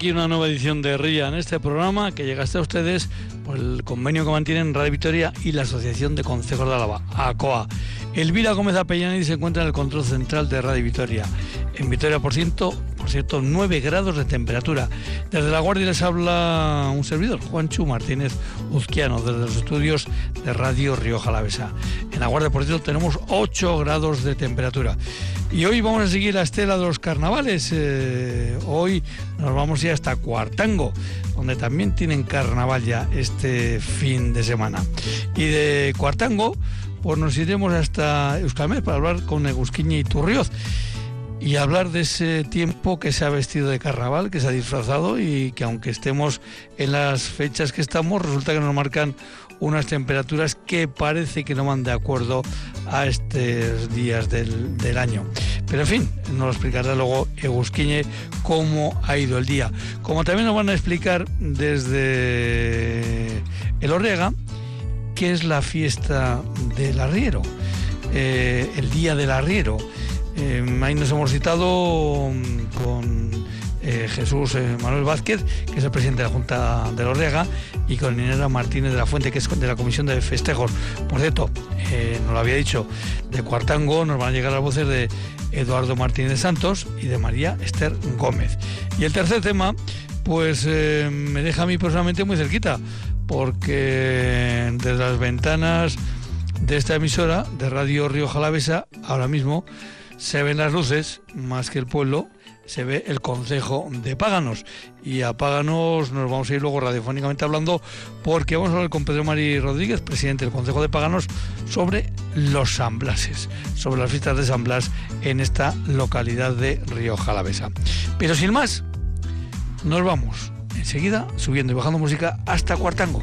aquí una nueva edición de RIA en este programa que llega hasta ustedes por el convenio que mantienen Radio Victoria y la Asociación de Consejos de Álava, ACOA. Elvira Gómez Apellani se encuentra en el control central de Radio Victoria. En Victoria, por ciento, por cierto, 9 grados de temperatura. Desde La Guardia les habla un servidor, Juanchu Martínez Uzquiano, desde los estudios de Radio Río Jalavesa. En La Guardia, por cierto, tenemos 8 grados de temperatura. Y hoy vamos a seguir la estela de los carnavales. Eh, hoy nos vamos a ir hasta Cuartango, donde también tienen carnaval ya este fin de semana. Y de Cuartango, pues nos iremos hasta Euskalmet para hablar con Egusquiña y Turrioz y hablar de ese tiempo que se ha vestido de carnaval, que se ha disfrazado y que aunque estemos en las fechas que estamos, resulta que nos marcan unas temperaturas que parece que no van de acuerdo a estos días del, del año. Pero en fin, nos explicará luego Egusquiñe cómo ha ido el día. Como también nos van a explicar desde el Orrega qué es la fiesta del arriero, eh, el día del arriero. Eh, ahí nos hemos citado con eh, Jesús eh, Manuel Vázquez, que es el presidente de la Junta de la y con Inera Martínez de la Fuente, que es de la Comisión de Festejos. Por cierto, eh, nos lo había dicho, de Cuartango nos van a llegar las voces de Eduardo Martínez Santos y de María Esther Gómez. Y el tercer tema, pues me deja a mí personalmente muy cerquita, porque desde las ventanas de esta emisora de Radio Río Jalavesa, ahora mismo se ven las luces más que el pueblo se ve el Consejo de Páganos. Y a Páganos nos vamos a ir luego radiofónicamente hablando porque vamos a hablar con Pedro Mari Rodríguez, presidente del Consejo de Páganos, sobre los San Blases, sobre las fiestas de San Blas en esta localidad de Río Jalavesa. Pero sin más, nos vamos enseguida subiendo y bajando música hasta Cuartango.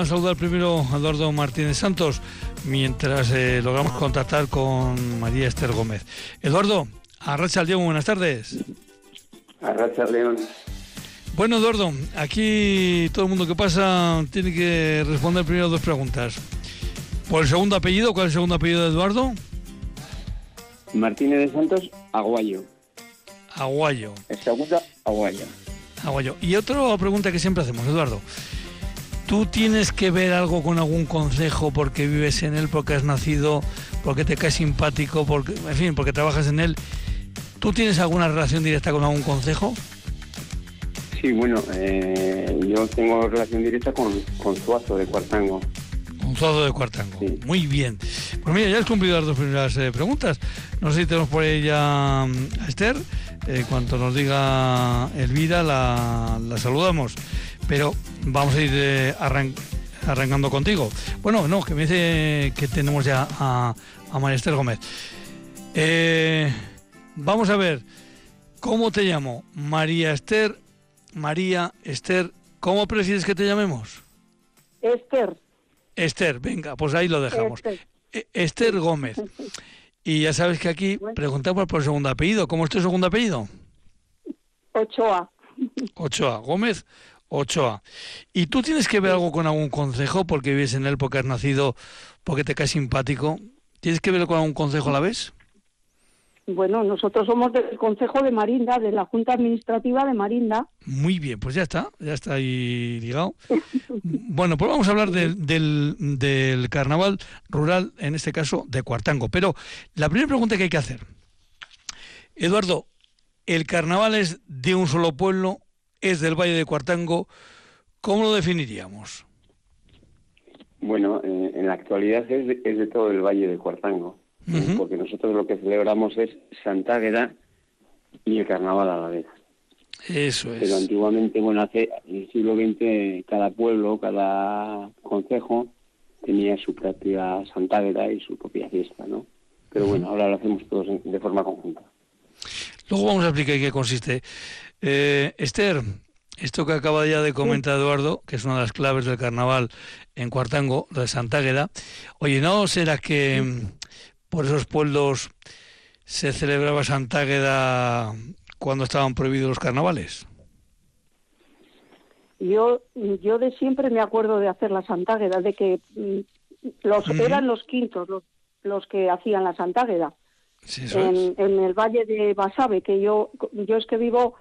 A saludar primero a Eduardo Martínez Santos mientras eh, logramos contactar con María Esther Gómez. Eduardo, Arracha León, buenas tardes. Arracha León. Bueno, Eduardo, aquí todo el mundo que pasa tiene que responder primero dos preguntas. ¿Por el segundo apellido? ¿Cuál es el segundo apellido de Eduardo? Martínez de Santos, Aguayo. Aguayo. El segundo, Aguayo. Aguayo. Y otra pregunta que siempre hacemos, Eduardo. ¿Tú tienes que ver algo con algún consejo porque vives en él, porque has nacido, porque te caes simpático, porque, en fin, porque trabajas en él? ¿Tú tienes alguna relación directa con algún consejo? Sí, bueno, eh, yo tengo relación directa con, con Suazo de Cuartango. Con Suazo de Cuartango. Sí. Muy bien. Pues mira, ya has cumplido las dos primeras eh, preguntas. No sé si tenemos por ella mm, a Esther. En cuanto nos diga Elvira, la, la saludamos. Pero vamos a ir eh, arran arrancando contigo. Bueno, no, que me dice que tenemos ya a, a María Esther Gómez. Eh, vamos a ver, ¿cómo te llamo? María Esther, María Esther, ¿cómo prefieres que te llamemos? Esther. Esther, venga, pues ahí lo dejamos. Esther. E- Esther Gómez. Y ya sabes que aquí preguntamos por el segundo apellido. ¿Cómo es tu segundo apellido? Ochoa. Ochoa, Gómez Ochoa. ¿Y tú tienes que ver algo con algún consejo porque vives en él, porque has nacido, porque te caes simpático? ¿Tienes que ver con algún consejo a la vez? Bueno, nosotros somos del Consejo de Marinda, de la Junta Administrativa de Marinda. Muy bien, pues ya está, ya está ahí ligado. bueno, pues vamos a hablar del, del carnaval rural, en este caso de Cuartango. Pero la primera pregunta que hay que hacer, Eduardo, ¿el carnaval es de un solo pueblo? ¿Es del Valle de Cuartango? ¿Cómo lo definiríamos? Bueno, eh, en la actualidad es de, es de todo el Valle de Cuartango porque nosotros lo que celebramos es Santa Águeda y el carnaval a la vez. Eso es. Pero antiguamente, bueno, hace en el siglo XX, cada pueblo, cada concejo tenía su propia Santa Águeda y su propia fiesta, ¿no? Pero bueno, ahora lo hacemos todos de forma conjunta. Luego vamos a explicar qué consiste. Eh, Esther, esto que acaba ya de comentar Eduardo, que es una de las claves del carnaval en Cuartango, de Santa Águeda, oye, ¿no será que por esos pueblos se celebraba Santa Águeda cuando estaban prohibidos los carnavales? Yo, yo de siempre me acuerdo de hacer la Santa Águeda, de que mm, los eran los quintos los, los que hacían la Santa Águeda. en, en, el valle de Basabe, que yo, yo es que vivo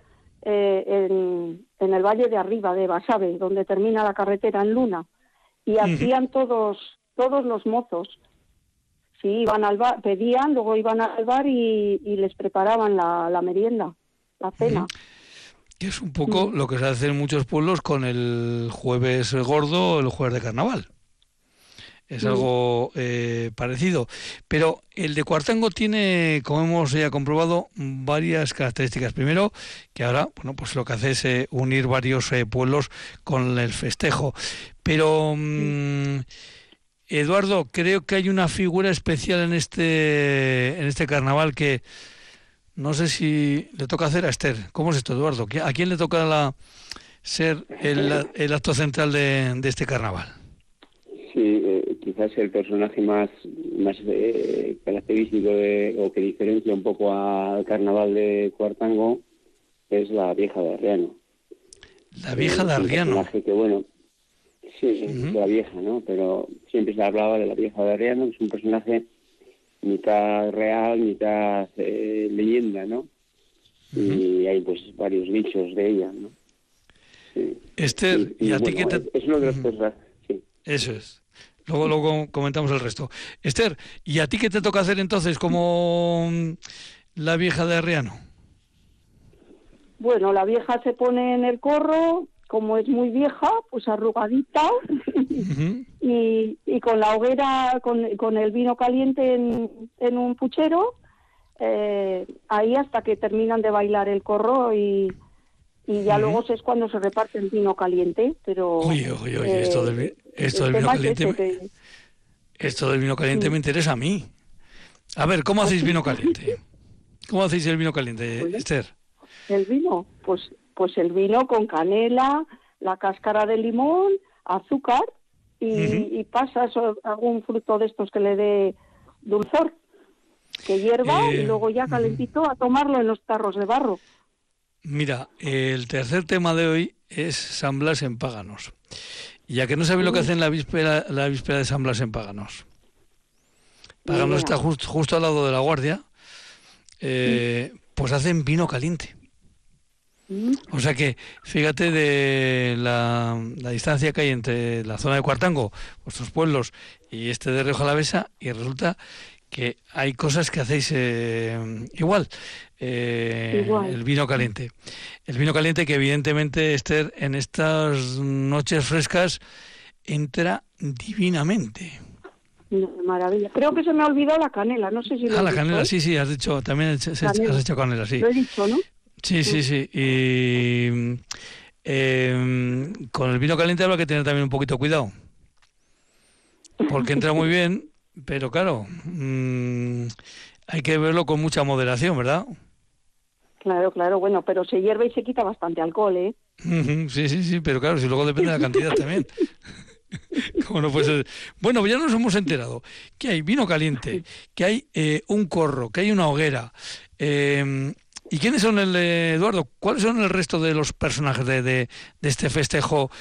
eh, en, en, el valle de arriba de Basabe, donde termina la carretera en Luna, y hacían todos, todos los mozos Sí, iban al bar, pedían, luego iban al bar y, les preparaban la, merienda, la cena. Que es un poco lo que se hace en muchos pueblos con el jueves gordo el jueves de carnaval. Es algo eh, parecido. Pero el de Cuartango tiene, como hemos ya comprobado, varias características. Primero, que ahora, bueno, pues lo que hace es eh, unir varios eh, pueblos con el festejo. Pero... Mm, Eduardo, creo que hay una figura especial en este, en este carnaval que no sé si le toca hacer a Esther. ¿Cómo es esto, Eduardo? ¿A quién le toca la, ser el, acto central de, este carnaval? Quizás el personaje más, más eh, característico o que diferencia un poco al carnaval de Cuartango es la vieja de Arriano. La vieja de Arriano. que, bueno, Sí, la vieja, ¿no? Pero siempre se hablaba de la vieja de Arriano, que es un personaje mitad real, mitad eh, leyenda, ¿no? Y hay pues varios dichos de ella, ¿no? Esther, ¿y, a ti qué te...? Es, uno de los personajes, sí. Eso es. Luego, luego comentamos el resto. Esther, ¿y a ti qué te toca hacer entonces como mm, la vieja de Arriano? Bueno, la vieja se pone en el corro, como es muy vieja, pues arrugadita y, y, con la hoguera, con, con el vino caliente en, un puchero, eh, ahí hasta que terminan de bailar el corro y, y ya luego es cuando se reparte el vino caliente. Pero, oye, oye, oye, esto del, esto del vino caliente, me, esto del vino caliente me interesa a mí. A ver, ¿cómo hacéis vino caliente? ¿Cómo hacéis el vino caliente, pues, Esther? El vino, pues pues el vino con canela, la cáscara de limón, azúcar y, pasas algún fruto de estos que le dé dulzor, que hierva y eh, luego ya calentito a tomarlo en los tarros de barro. Mira, el tercer tema de hoy es San Blas en Páganos. Ya que no sabéis lo que hacen la víspera, la víspera de San Blas en Páganos. Páganos está justo al lado de la guardia. Eh, pues hacen vino caliente. O sea que, fíjate de la, distancia que hay entre la zona de Cuartango, vuestros pueblos, y este de Río Jalavesa, y resulta que hay cosas que hacéis eh, igual. Eh, igual. El vino caliente. El vino caliente que evidentemente, Esther, en estas noches frescas entra divinamente. Maravilla. Creo que se me ha olvidado la canela, no sé si lo Ah, la canela, ¿eh? sí, sí, has dicho, también has hecho canela, sí. Lo he dicho, ¿no? Sí, sí, sí. Y em, con el vino caliente habrá que tener también un poquito cuidado. Porque entra muy bien, pero claro, mm, hay que verlo con mucha moderación, ¿verdad? Claro, claro, bueno, pero se hierve y se quita bastante alcohol, ¿eh? Sí, sí, sí, pero claro, si luego depende de la cantidad también. no Bueno, ya nos hemos enterado que hay vino caliente, que hay eh, un corro, que hay una hoguera, eh, ¿Y quiénes son el Eduardo? ¿Cuáles son el resto de los personajes de, de, este festejo?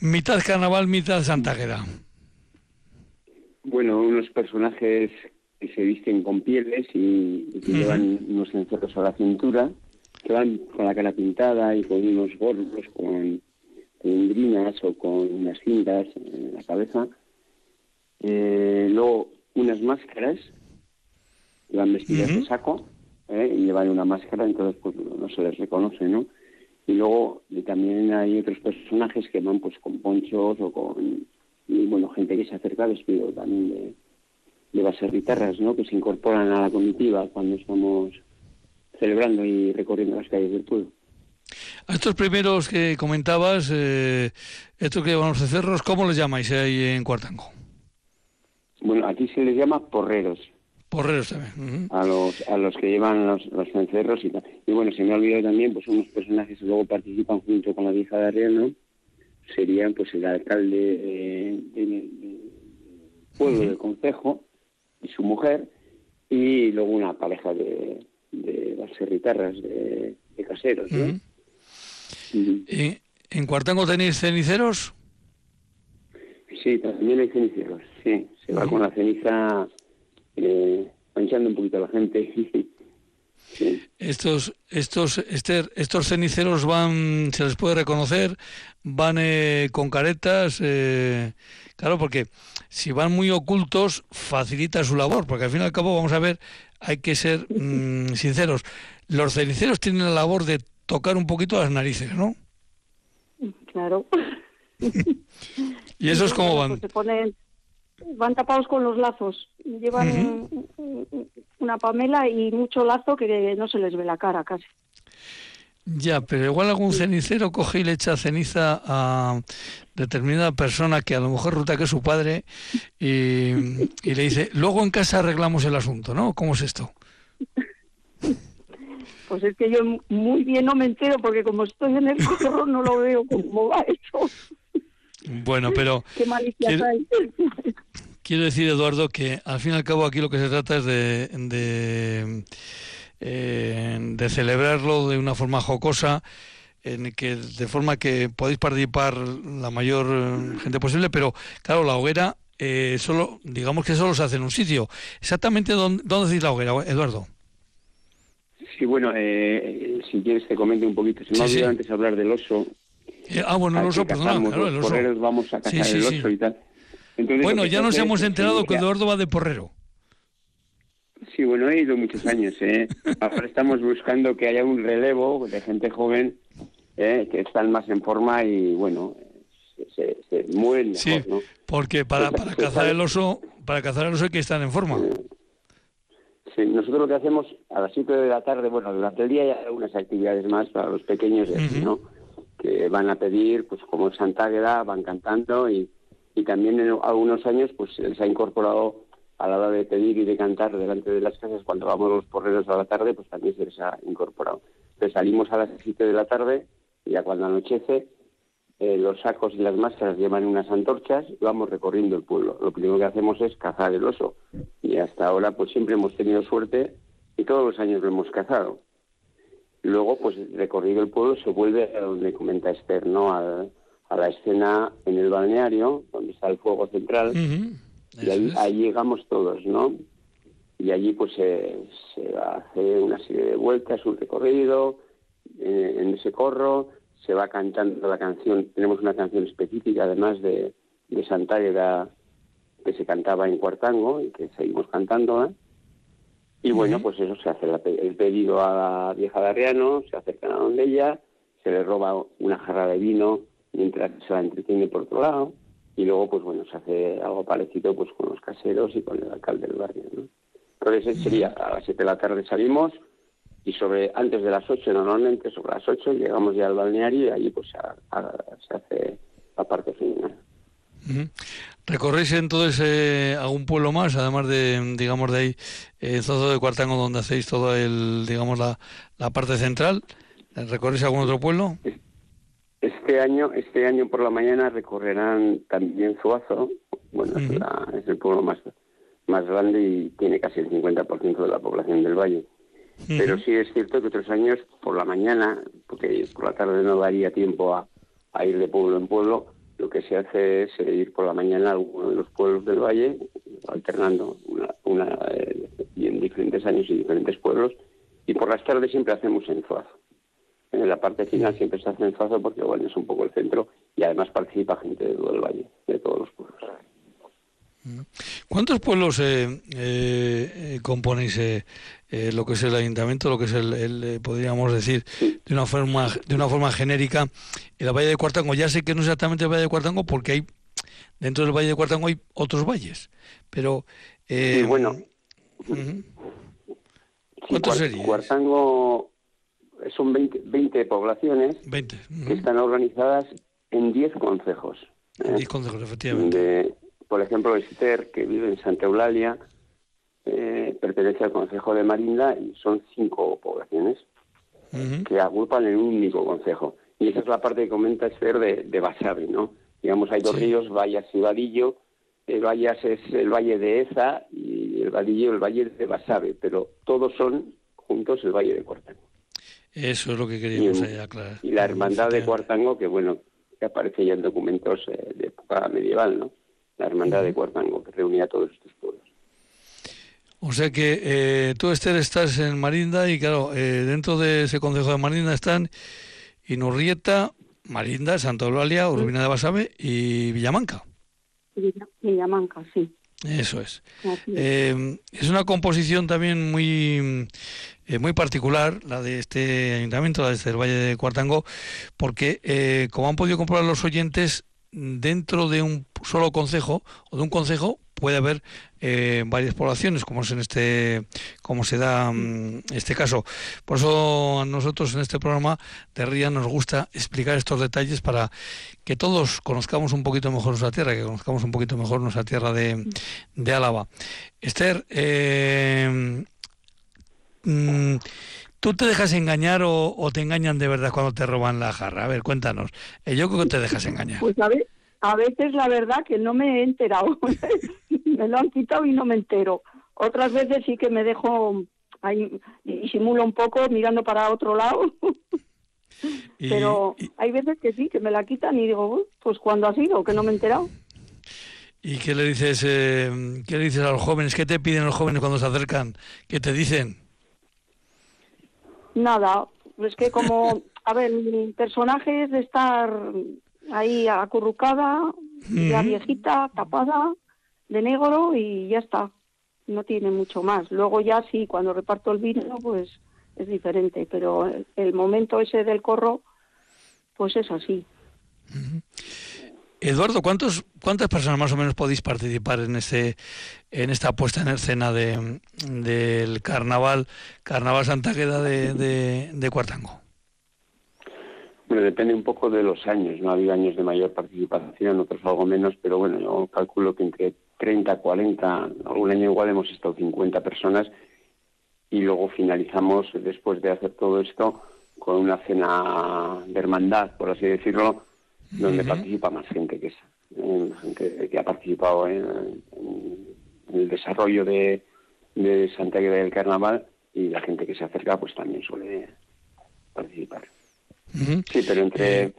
Mitad carnaval, mitad Santa Bueno, unos personajes que se visten con pieles y, que llevan unos cencerros a la cintura, que van con la cara pintada y con unos gorros, con, con o con unas cintas en la cabeza. Eh, luego unas máscaras, que van vestidas de saco ¿eh? y llevan una máscara, entonces pues no se les reconoce, ¿no? Y luego también hay otros personajes que van pues con ponchos o con, y, bueno, gente que se acerca vestido también de de las guitarras, ¿no? Que se incorporan a la comitiva cuando estamos celebrando y recorriendo las calles del pueblo. A estos primeros que comentabas, eh, estos que llevan los cerros, ¿cómo les llamáis ahí en Cuartango? Bueno, aquí se les llama porreros. Porreros también. A los a los que llevan los, los cencerros y tal. Y bueno, se me ha olvidado también, pues unos personajes que luego participan junto con la vieja de Arriel, Serían pues el alcalde eh, del pueblo del concejo, y su mujer, y luego una pareja de, de de, de caseros. ¿no? ¿Y ¿En Cuartango tenéis ceniceros? Sí, también hay ceniceros, sí. Se va con la ceniza eh, manchando un poquito a la gente. Estos, estos, este, estos ceniceros van, se les puede reconocer, van eh, con caretas, eh, claro, porque si van muy ocultos facilita su labor, porque al fin y al cabo vamos a ver, hay que ser mm, sinceros, los ceniceros tienen la labor de tocar un poquito las narices, ¿no? Claro. ¿Y eso es como van? Pues van tapados con los lazos. Llevan una pamela y mucho lazo que no se les ve la cara casi. Ya, pero igual algún cenicero coge y le echa ceniza a determinada persona que a lo mejor ruta que es su padre y, le dice, luego en casa arreglamos el asunto, ¿no? ¿Cómo es esto? Pues es que yo muy bien no me entero porque como estoy en el corro no lo veo cómo va eso. Bueno, pero... Qué quiero, hay. quiero decir, Eduardo, que al fin y al cabo aquí lo que se trata es de, de, eh, de celebrarlo de una forma jocosa, en que de forma que podéis participar la mayor eh, gente posible, pero claro, la hoguera eh, solo, digamos que solo se hace en un sitio. Exactamente dónde, dónde decís la hoguera, Eduardo. Sí, bueno, eh, si quieres te comento un poquito. Se me ha olvidado antes hablar del oso. Eh, ah, bueno, el oso, perdón, claro, el oso. vamos a cazar el oso y tal. bueno, ya nos hemos enterado que Eduardo va de porrero. Sí, bueno, he ido muchos años. ¿eh? Ahora estamos buscando que haya un relevo de gente joven ¿eh? que están más en forma y, bueno, se, se, mueven mejor, sí, porque para, para cazar el oso, para cazar el oso hay que estar en forma. Sí, nosotros lo que hacemos a las 7 de la tarde, bueno, durante el día hay algunas actividades más para los pequeños, ¿no? Que van a pedir, pues como Santa Águeda, van cantando y, y también en algunos años pues se les ha incorporado a la hora de pedir y de cantar delante de las casas cuando vamos los porreros a la tarde, pues también se les ha incorporado. Entonces salimos a las 7 de la tarde y ya cuando anochece eh, los sacos y las máscaras llevan unas antorchas y vamos recorriendo el pueblo. Lo primero que hacemos es cazar el oso y hasta ahora pues siempre hemos tenido suerte y todos los años lo hemos cazado. Luego pues recorrido el pueblo se vuelve a donde comenta Esther, ¿no? A, la escena en el balneario donde está el fuego central y ahí, llegamos todos, ¿no? Y allí pues se, hace una serie de vueltas, un recorrido eh, en ese corro se va cantando la canción, tenemos una canción específica además de, de Santa que se cantaba en Cuartango y que seguimos cantando. ¿eh? Y bueno, pues eso se hace el pedido a la vieja de Arriano, se acercan a donde ella, se le roba una jarra de vino mientras se la entretiene por otro lado y luego pues bueno, se hace algo parecido pues con los caseros y con el alcalde del barrio. ¿no? Entonces sería a las 7 de la tarde salimos, y sobre antes de las 8 normalmente sobre las 8 llegamos ya al balneario y allí pues se hace la parte final. ¿Recorréis entonces algún pueblo más, además de, digamos, de ahí, en Zozo de Cuartango, donde hacéis todo el, digamos, la, la parte central? ¿Recorréis algún otro pueblo? Este año, este año por la mañana recorrerán también Zuazo, bueno, es, el pueblo más, más grande y tiene casi el 50% de la población del valle. Pero sí es cierto que otros años, por la mañana, porque por la tarde no daría tiempo a, ir de pueblo en pueblo, lo que se hace es ir por la mañana a alguno de los pueblos del valle, alternando una, y en diferentes años y diferentes pueblos. Y por las tardes siempre hacemos en Zuazo. En la parte final siempre se hace en Zuazo porque bueno, es un poco el centro y además participa gente de todo el valle, de todos los pueblos. ¿Cuántos pueblos eh, eh, componéis eh, lo que es el ayuntamiento, lo que es el, podríamos decir de una forma de una forma genérica el Valle de Cuartango? Ya sé que no es exactamente el Valle de Cuartango porque hay dentro del Valle de Cuartango hay otros valles, pero sí, bueno. ¿Cuántos serían? Cuartango son 20, poblaciones que están organizadas en 10 concejos. 10 concejos, efectivamente por ejemplo, Esther, que vive en Santa Eulalia, eh, pertenece al Consejo de Marinda y son cinco poblaciones que agrupan en un único consejo. Y esa es la parte que comenta Esther de, de Basabe, ¿no? Digamos, hay dos ríos, Vallas y Vadillo. El Vallas es el valle de Eza y el Vadillo el valle de Basabe, pero todos son juntos el valle de Cuartango. Eso es lo que queríamos aclarar. Y la hermandad de Cuartango, que bueno, que aparece ya en documentos eh, de época medieval, ¿no? la hermandad de Cuartango, que reunía a todos estos pueblos. O sea que eh, tú, Esther, estás en Marinda y claro, eh, dentro de ese concejo de Marinda están Inurrieta, Marinda, Santa Eulalia, Urbina de Basabe y Villamanca. Villamanca, sí. Eso es. Eh, es una composición también muy, muy particular, la de este ayuntamiento, la de este Valle de Cuartango, porque, como han podido comprobar los oyentes, dentro de un solo concejo o de un concejo puede haber eh, varias poblaciones como es en este como se da mm, este caso. Por eso a nosotros en este programa de RIA nos gusta explicar estos detalles para que todos conozcamos un poquito mejor nuestra tierra que conozcamos un poquito mejor nuestra tierra de, de Álava. Esther eh, mm, ¿Tú te dejas engañar o, te engañan de verdad cuando te roban la jarra? A ver, cuéntanos. Eh, yo creo que te dejas engañar. Pues a, ver, a veces la verdad que no me he enterado. me lo han quitado y no me entero. Otras veces sí que me dejo ahí, simulo un poco mirando para otro lado. Pero hay veces que sí, que me la quitan y digo, pues cuando ha sido, que no me he enterado. ¿Y qué le dices, eh, qué le dices a los jóvenes? ¿Qué te piden los jóvenes cuando se acercan? ¿Qué te dicen? Nada, es que como, a ver, mi personaje es de estar ahí acurrucada, ya viejita, tapada, de negro y ya está. No tiene mucho más. Luego ya sí, cuando reparto el vino, pues es diferente, pero el momento ese del corro, pues es así. Eduardo, ¿cuántos, ¿cuántas personas más o menos podéis participar en este en esta puesta en escena de, del carnaval Carnaval Santa Queda de, de, Cuartango? Bueno, depende un poco de los años, ¿no? Ha habido años de mayor participación, otros algo menos, pero bueno, yo calculo que entre 30, 40, algún año igual hemos estado 50 personas y luego finalizamos, después de hacer todo esto, con una cena de hermandad, por así decirlo, donde participa más gente que esa, eh, gente que ha participado en, el desarrollo de, de Santa Guerra del Carnaval y la gente que se acerca pues también suele participar. Sí, pero entre, eh.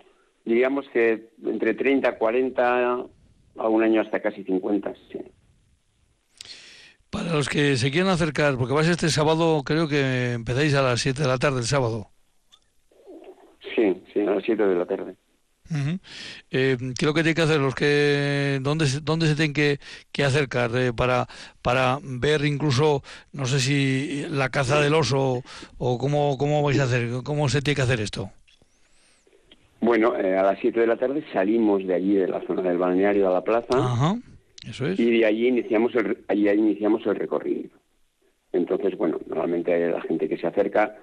digamos que entre 30, 40, a un año hasta casi 50, sí. Para los que se quieran acercar, porque vais este sábado, creo que empezáis a las 7 de la tarde el sábado. Sí, sí, a las 7 de la tarde. Eh, ¿Qué es lo que tienen que hacer los que dónde dónde se tienen que, que acercar eh, para para ver incluso no sé si la caza del oso o cómo cómo vais a hacer cómo se tiene que hacer esto? Bueno, eh, a las 7 de la tarde salimos de allí de la zona del balneario a la plaza. eso es. Y de allí iniciamos el allí iniciamos el recorrido. Entonces, bueno, normalmente la gente que se acerca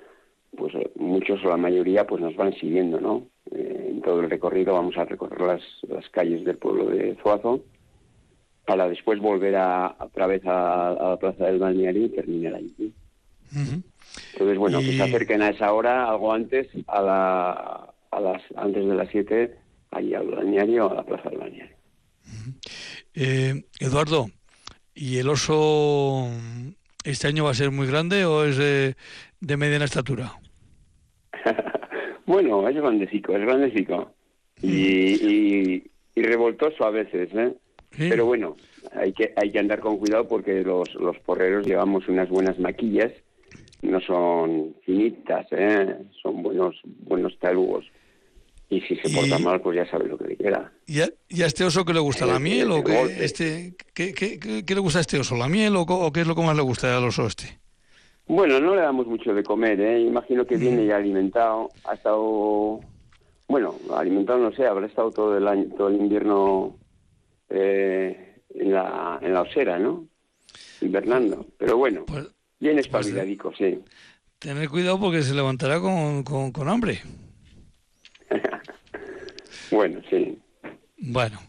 pues muchos o la mayoría pues nos van siguiendo, ¿no? Eh, en todo el recorrido vamos a recorrer las, las calles del pueblo de Zuazo para después volver a, otra vez a, la plaza del balneario y terminar allí. Entonces, bueno, que se acerquen a esa hora, algo antes, a, la, a las antes de las 7, allí al balneario, a la plaza del balneario. Eh, Eduardo, ¿y el oso este año va a ser muy grande o es de, de mediana estatura? Bueno, es grandecico, es grandecico. Y, y, revoltoso a veces, ¿eh? Pero bueno, hay que, hay que andar con cuidado porque los, los porreros llevamos unas buenas maquillas, no son finitas, ¿eh? son buenos, buenos talugos. Y si se porta mal, pues ya sabe lo que le queda. ¿Y a, este oso qué le gusta? ¿La miel o qué, este, qué, qué, qué, le gusta a este oso? ¿La miel o, qué es lo que más le gusta al oso este? Bueno, no le damos mucho de comer, ¿eh? Imagino que viene ya alimentado. Ha estado, bueno, alimentado no sé, habrá estado todo el año, todo el invierno eh, en, la, en la osera, ¿no? Invernando. Pero bueno, pues, bien pues espabiladico, sí. Tener cuidado porque se levantará con, con hambre. bueno, sí. Bueno,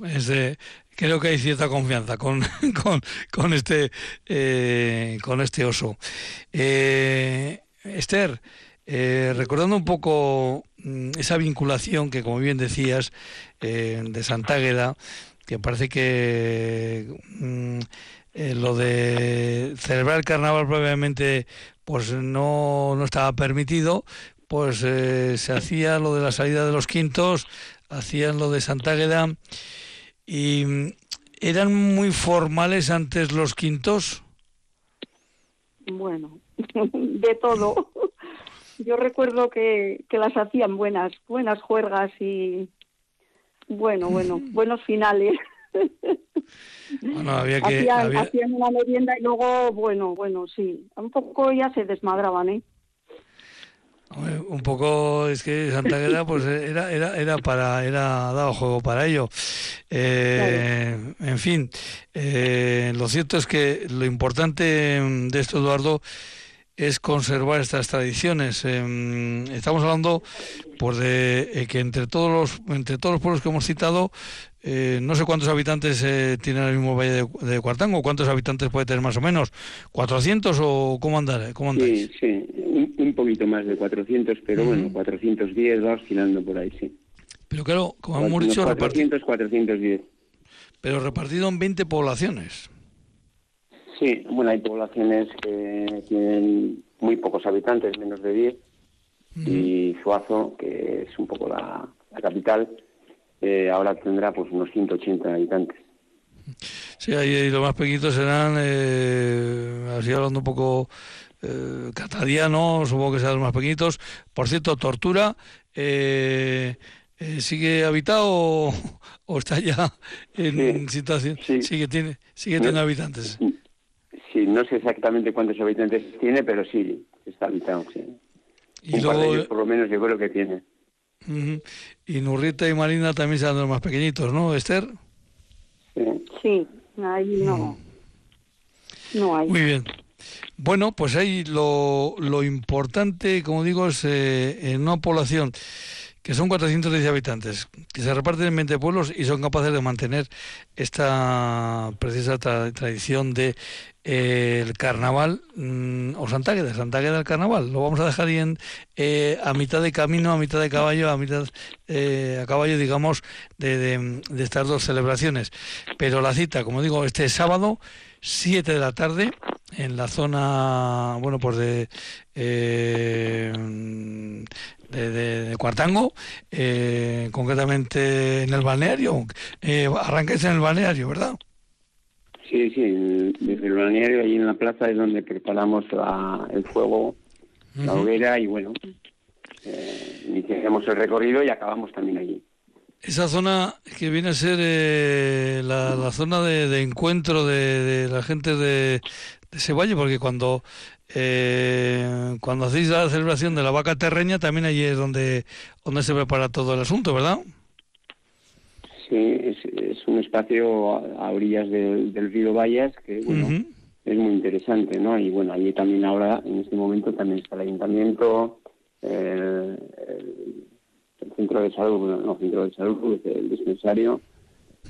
creo que hay cierta confianza con, este, eh, con este oso. Eh, Esther, eh, recordando un poco mm, esa vinculación que, como bien decías, de Santágueda, que parece que mm, lo de celebrar el carnaval probablemente pues no, no estaba permitido, pues se hacía lo de la salida de los quintos hacían lo de Santágueda y mm, eran muy formales antes los quintos. Bueno, de todo. Yo recuerdo que, que las hacían buenas, buenas juergas y bueno, bueno, buenos finales. Bueno, había que, hacían una merienda y luego, bueno, bueno, sí, un poco ya se desmadraban, ¿eh? Un poco es que Santa Guerra pues era era era para era dado juego para ello. Eh, en fin, eh, lo cierto es que lo importante de esto, Eduardo, es conservar estas tradiciones. Em, estamos hablando pues de eh, que entre todos los entre todos los pueblos que hemos citado eh, no sé cuántos habitantes eh, tiene el mismo Valle de, Cuartango, cuántos habitantes puede tener más o menos, 400 o cómo andar, cómo Sí, sí, un, poquito más de 400, pero bueno, 410 va oscilando por ahí, sí. Pero claro, como hemos dicho, 400, 410. Pero repartido en 20 poblaciones. Sí, bueno, hay poblaciones que tienen muy pocos habitantes, menos de 10, y Suazo, que es un poco la capital, eh, ahora tendrá pues unos 180 habitantes. Sí, ahí los más pequeñitos serán, eh, así hablando un poco eh, catadiano, supongo que serán los más pequeñitos. Por cierto, Tortura, eh, eh ¿sigue habitado o, está ya en situación? Sigue, tiene, sigue teniendo habitantes. Sí, no sé exactamente cuántos habitantes tiene, pero sí, está habitado, sí. Y luego, por lo menos yo creo que tiene. Y Nurrita y Marina también serán los más pequeñitos, ¿no, Esther? Sí, ahí no. No hay. Muy bien. Bueno, pues ahí lo, lo importante, como digo, es eh, en una población que son 410 habitantes, que se reparten en 20 pueblos y son capaces de mantener esta precisa tradición de eh, el carnaval mm, o Santágueda, Santágueda del carnaval. Lo vamos a dejar ahí eh, a mitad de camino, a mitad de caballo, a mitad eh, a caballo, digamos, de, estas dos celebraciones. Pero la cita, como digo, este sábado, 7 de la tarde, en la zona, bueno, pues de de, Cuartango, eh, concretamente en el balneario. Eh, en el balneario, ¿verdad? Sí, sí, desde el balneario, ahí en la plaza es donde preparamos el fuego, la hoguera y bueno, eh, iniciamos el recorrido y acabamos también allí. Esa zona que viene a ser eh, la, zona de, encuentro de, la gente de, de ese valle, porque cuando eh, cuando hacéis la celebración de la vaca terreña, también allí es donde, donde se prepara todo el asunto, ¿verdad? Sí, es, un espacio a, orillas del, río Vallas que, bueno, es muy interesante, ¿no? Y bueno, allí también ahora, en este momento, también está el ayuntamiento, el, centro de salud, no, centro de salud, el dispensario,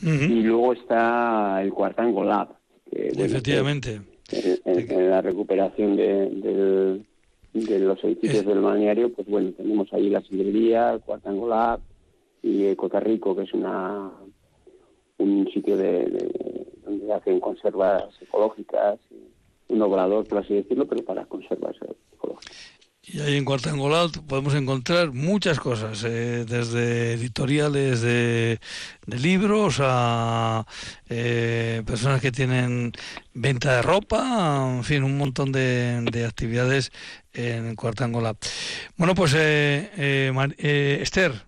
y luego está el Cuartango Lab. Que, Efectivamente en, la recuperación de, de, los edificios del balneario, pues bueno, tenemos ahí la sidrería, el Cuartangolar y Cotarrico, que es una un sitio de, donde hacen conservas ecológicas, un obrador, por así decirlo, pero para conservas ecológicas. Y ahí en Cuartangolat podemos encontrar muchas cosas, eh, desde editoriales de, libros a eh, personas que tienen venta de ropa, en fin, un montón de, actividades en Cuartangolat. Bueno, pues eh, Esther,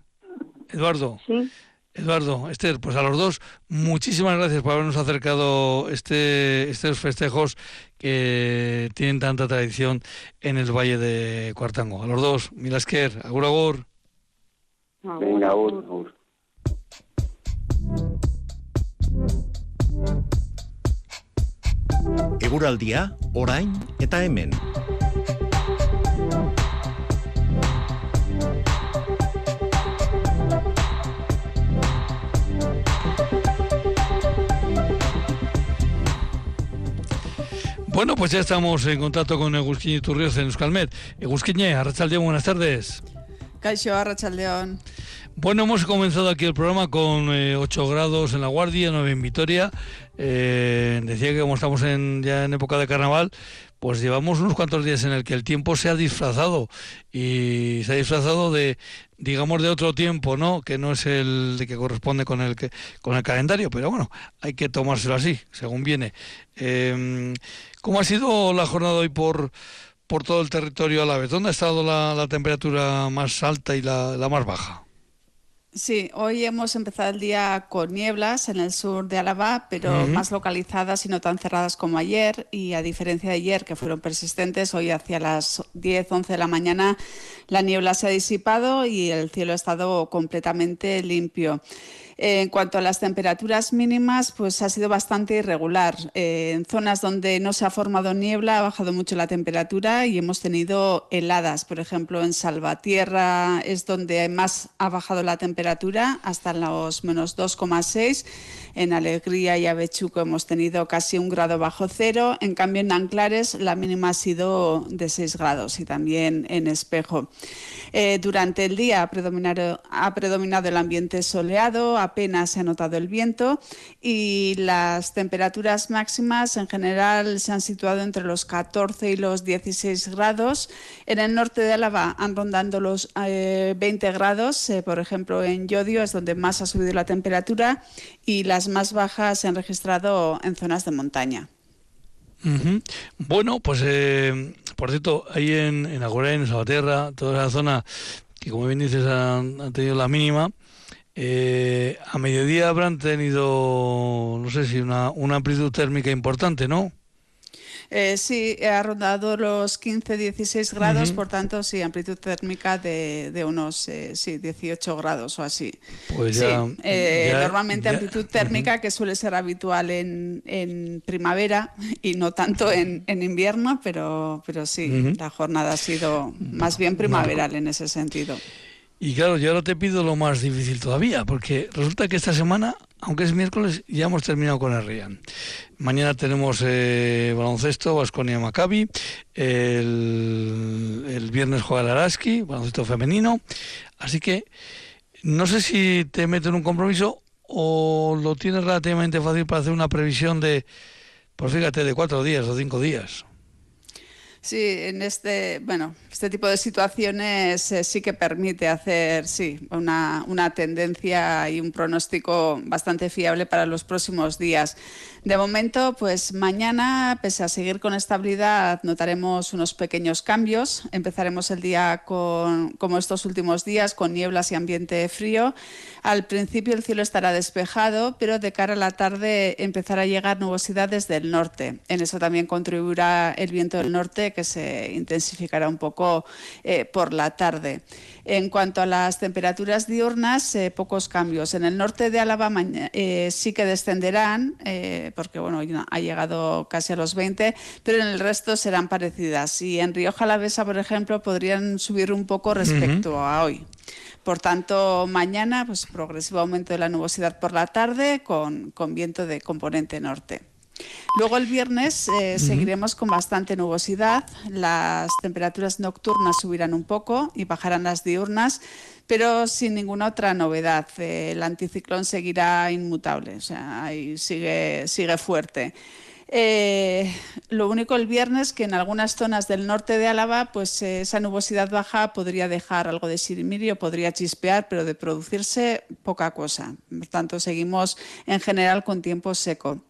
Eduardo. ¿Sí? Eduardo, Esther, pues a los dos, muchísimas gracias por habernos acercado este, estos festejos que tienen tanta tradición en el Valle de Cuartango. A los dos, Milasker, agur agur. Venga, agur, agur. Eguraldia, orain eta hemen. Bueno, pues ya estamos en contacto con Egusquiñe Turrios en Euskalmet. Egusquiñe, Arrachaldeón, buenas tardes. Caixo, Arrachaldeón. Bueno, hemos comenzado aquí el programa con 8 eh, grados en La Guardia, 9 en Vitoria. Eh, decía que como estamos en, ya en época de carnaval, pues llevamos unos cuantos días en el que el tiempo se ha disfrazado y se ha disfrazado de, digamos, de otro tiempo, ¿no? Que no es el de que corresponde con el que con el calendario, pero bueno, hay que tomárselo así, según viene. Eh, ¿Cómo ha sido la jornada hoy por por todo el territorio a la vez? ¿Dónde ha estado la, temperatura más alta y la más baja? Sí, hoy hemos empezado el día con nieblas en el sur de Álava, pero más localizadas y no tan cerradas como ayer. Y a diferencia de ayer, que fueron persistentes, hoy hacia las 10, 11 de la mañana la niebla se ha disipado y el cielo ha estado completamente limpio. En cuanto a las temperaturas mínimas, pues ha sido bastante irregular. Eh, en zonas donde no se ha formado niebla ha bajado mucho la temperatura y hemos tenido heladas. Por ejemplo, en Salvatierra es donde más ha bajado la temperatura hasta los menos 2,6 en Alegría y Avechuco hemos tenido casi un grado bajo cero. En cambio, en Anclares la mínima ha sido de 6 grados y también en Espejo. Eh, durante el día ha predominado, ha predominado el ambiente soleado, apenas se ha notado el viento y las temperaturas máximas en general se han situado entre los 14 y los 16 grados. En el norte de Álava han rondando los 20 eh, grados, eh, por ejemplo en Yodio es donde más ha subido la temperatura y más bajas se han registrado en zonas de montaña. Bueno, pues eh, por cierto, ahí en, en en Salvaterra, toda esa zona que como bien dices han, tenido la mínima, eh, a mediodía habrán tenido, no sé si una, una amplitud térmica importante, ¿no? Eh, sí, ha rondado los 15-16 grados, por tanto, sí, amplitud térmica de, de unos eh, sí, 18 grados o así. Pues sí, eh, normalmente amplitud térmica que suele ser habitual en, en primavera y no tanto en, en invierno, pero, pero sí, la jornada ha sido más bien primaveral en ese sentido. Y claro, yo ahora te pido lo más difícil todavía, porque resulta que esta semana, aunque es miércoles, ya hemos terminado con el Rian. Mañana tenemos eh, baloncesto, Vasconia Maccabi, el, viernes juega el Araski, baloncesto femenino. Así que no sé si te meto en un compromiso o lo tienes relativamente fácil para hacer una previsión de, pues fíjate, de cuatro días o cinco días. Sí, en este, bueno, este tipo de situaciones eh, sí que permite hacer, sí, una, una tendencia y un pronóstico bastante fiable para los próximos días. De momento, pues mañana, pese a seguir con estabilidad, notaremos unos pequeños cambios. Empezaremos el día con, como estos últimos días, con nieblas y ambiente frío. Al principio el cielo estará despejado, pero de cara a la tarde empezará a llegar nubosidades del norte. En eso también contribuirá el viento del norte, que se intensificará un poco eh, por la tarde. En cuanto a las temperaturas diurnas, eh, pocos cambios. En el norte de Álava eh, sí que descenderán, porque bueno, ha llegado casi a los 20, pero en el resto serán parecidas. Y en Rioja Alavesa, por ejemplo, podrían subir un poco respecto a hoy. Por tanto, mañana, pues progresivo aumento de la nubosidad por la tarde con, con viento de componente norte. Luego el viernes eh, seguiremos con bastante nubosidad, las temperaturas nocturnas subirán un poco y bajarán las diurnas, pero sin ninguna otra novedad. el anticiclón seguirá inmutable, o sea, ahí sigue, sigue fuerte. Eh, lo único el viernes que en algunas zonas del norte de Álava, pues eh, esa nubosidad baja podría dejar algo de sirimirio, podría chispear, pero de producirse poca cosa. Por tanto, seguimos en general con tiempo seco.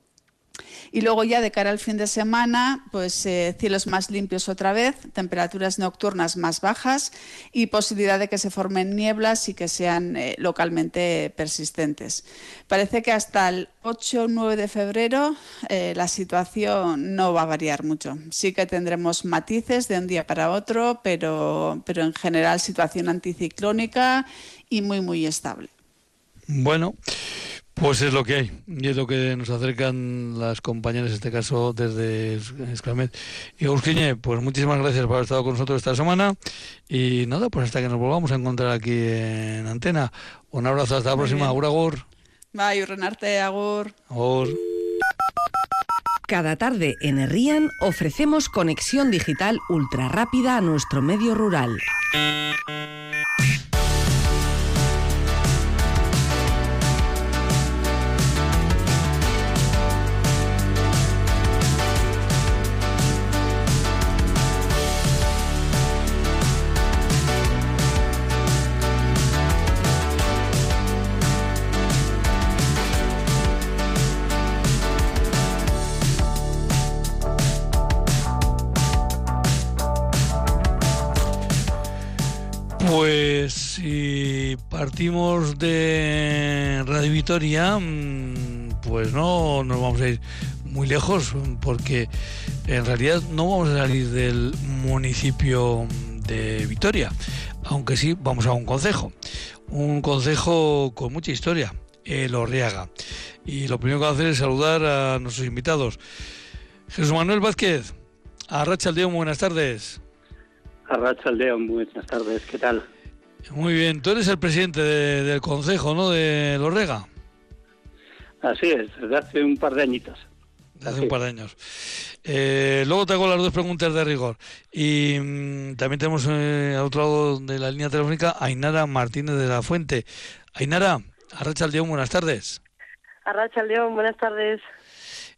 Y luego ya de cara al fin de semana, pues eh, cielos más limpios otra vez, temperaturas nocturnas más bajas y posibilidad de que se formen nieblas y que sean eh, localmente persistentes. Parece que hasta el 8 o 9 de febrero eh, la situación no va a variar mucho. Sí que tendremos matices de un día para otro, pero, pero en general situación anticiclónica y muy, muy estable. Bueno, pues es lo que hay, y es lo que nos acercan las compañeras, en este caso desde Esclamet. Y Eusquiñe, pues muchísimas gracias por haber estado con nosotros esta semana. Y nada, pues hasta que nos volvamos a encontrar aquí en Antena. Un abrazo, hasta la próxima. Agur, agur. Bye, Renarte, agur. Agur. Cada tarde en Herrían ofrecemos conexión digital ultra rápida a nuestro medio rural. Pues si partimos de Radio Vitoria, mm, pues no nos vamos a ir muy lejos, porque en realidad no vamos a salir del municipio de Vitoria, aunque sí vamos a un concejo, un concejo con mucha historia, el Orriaga. Y lo primero que voy a hacer es saludar a nuestros invitados. Jesús Manuel Vázquez, a Racha buenas tardes. Arracha León, buenas tardes, ¿qué tal? Muy bien, tú eres el presidente del consejo, ¿no? De Lorrega. Así es, desde hace un par de añitos. Desde hace un par de años. Eh, luego te hago las dos preguntas de rigor. Y mm, también tenemos eh, al otro lado de la línea telefónica a Ainara Martínez de la Fuente. Ainara, Arracha León, buenas tardes. Arracha León, buenas tardes.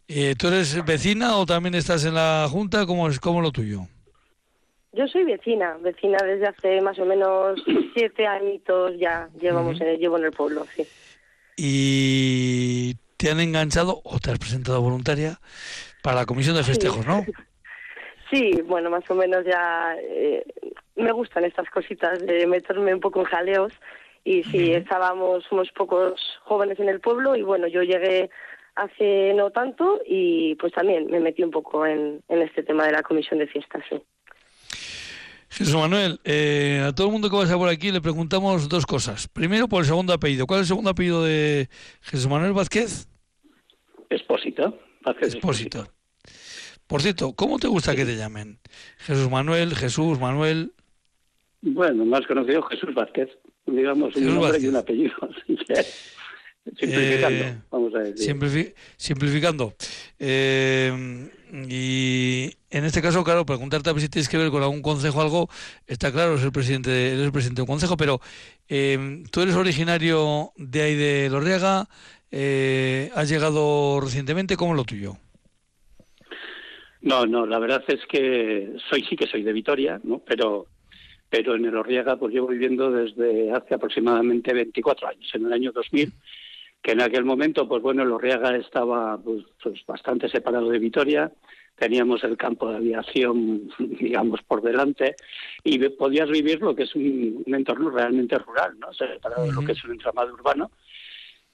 Eh, ¿Tú eres vecina o también estás en la Junta? ¿Cómo es cómo lo tuyo? Yo soy vecina, vecina desde hace más o menos siete añitos ya llevamos en el, llevo en el pueblo, sí. ¿Y te han enganchado o te has presentado voluntaria para la comisión de festejos, no? Sí, bueno, más o menos ya eh, me gustan estas cositas de meterme un poco en jaleos y sí, estábamos unos pocos jóvenes en el pueblo y bueno, yo llegué hace no tanto y pues también me metí un poco en, en este tema de la comisión de fiestas, sí. Jesús Manuel, eh, a todo el mundo que pasa por aquí le preguntamos dos cosas. Primero, por el segundo apellido. ¿Cuál es el segundo apellido de Jesús Manuel Vázquez? Expósito. Vázquez Expósito. Por cierto, ¿cómo te gusta que te llamen? Jesús Manuel, Jesús, Manuel. Bueno, más conocido Jesús Vázquez. Digamos, un nombre y un apellido. Simplificando, eh, vamos a decir. simplificando. Eh, y en este caso, claro, preguntarte a ver si tienes que ver con algún consejo algo, está claro, eres el presidente, eres el presidente de un consejo, pero eh, tú eres originario de ahí de Lorriaga, eh, has llegado recientemente, ¿cómo es lo tuyo? No, no, la verdad es que soy sí que soy de Vitoria, ¿no? Pero pero en el Orriaga pues llevo viviendo desde hace aproximadamente 24 años, en el año 2000 que en aquel momento, pues bueno, Lorriaga estaba pues, pues, bastante separado de Vitoria, teníamos el campo de aviación, digamos, por delante, y podías vivir lo que es un, entorno realmente rural, ¿no? Separado de lo que es un entramado urbano.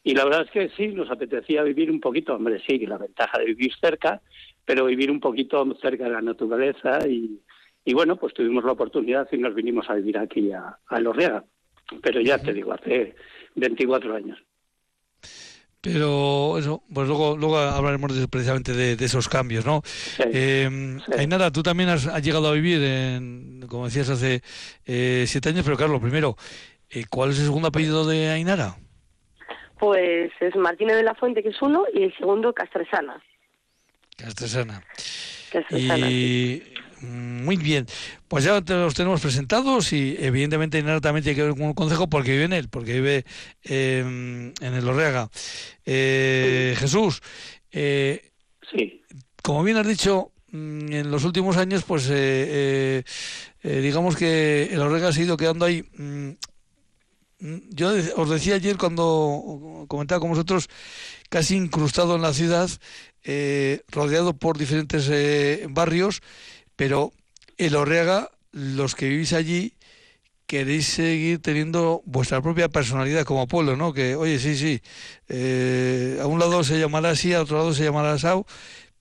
Y la verdad es que sí, nos apetecía vivir un poquito, hombre, sí, la ventaja de vivir cerca, pero vivir un poquito cerca de la naturaleza y, y bueno, pues tuvimos la oportunidad y nos vinimos a vivir aquí a, a Lorriaga. Pero ya te digo, hace 24 años. Pero eso, pues luego, luego hablaremos precisamente de, esos cambios, ¿no? eh, Ainara, tú también has, llegado a vivir, en, como decías, hace eh, siete años, pero claro, lo primero, eh, ¿cuál es el segundo apellido de Ainara? Pues es Martínez de la Fuente, que es uno, y el segundo Castresana. Castresana. Castresana y muy bien, pues ya los tenemos presentados y evidentemente nada también tiene que ver con un consejo porque vive en él, porque vive em, en el Orreaga. Eh, Jesús, eh, sí. como bien has dicho, mm, en los últimos años, pues digamos que el Orrega ha ido quedando ahí mm, yo os decía ayer cuando comentaba con vosotros, casi incrustado en la ciudad, eh, rodeado por diferentes eh, barrios, pero el Orrega, los que vivís allí, queréis seguir teniendo vuestra propia personalidad como pueblo, ¿no? Que, oye, sí, sí, eh, a un lado se llamará así, a otro lado se llamará asau,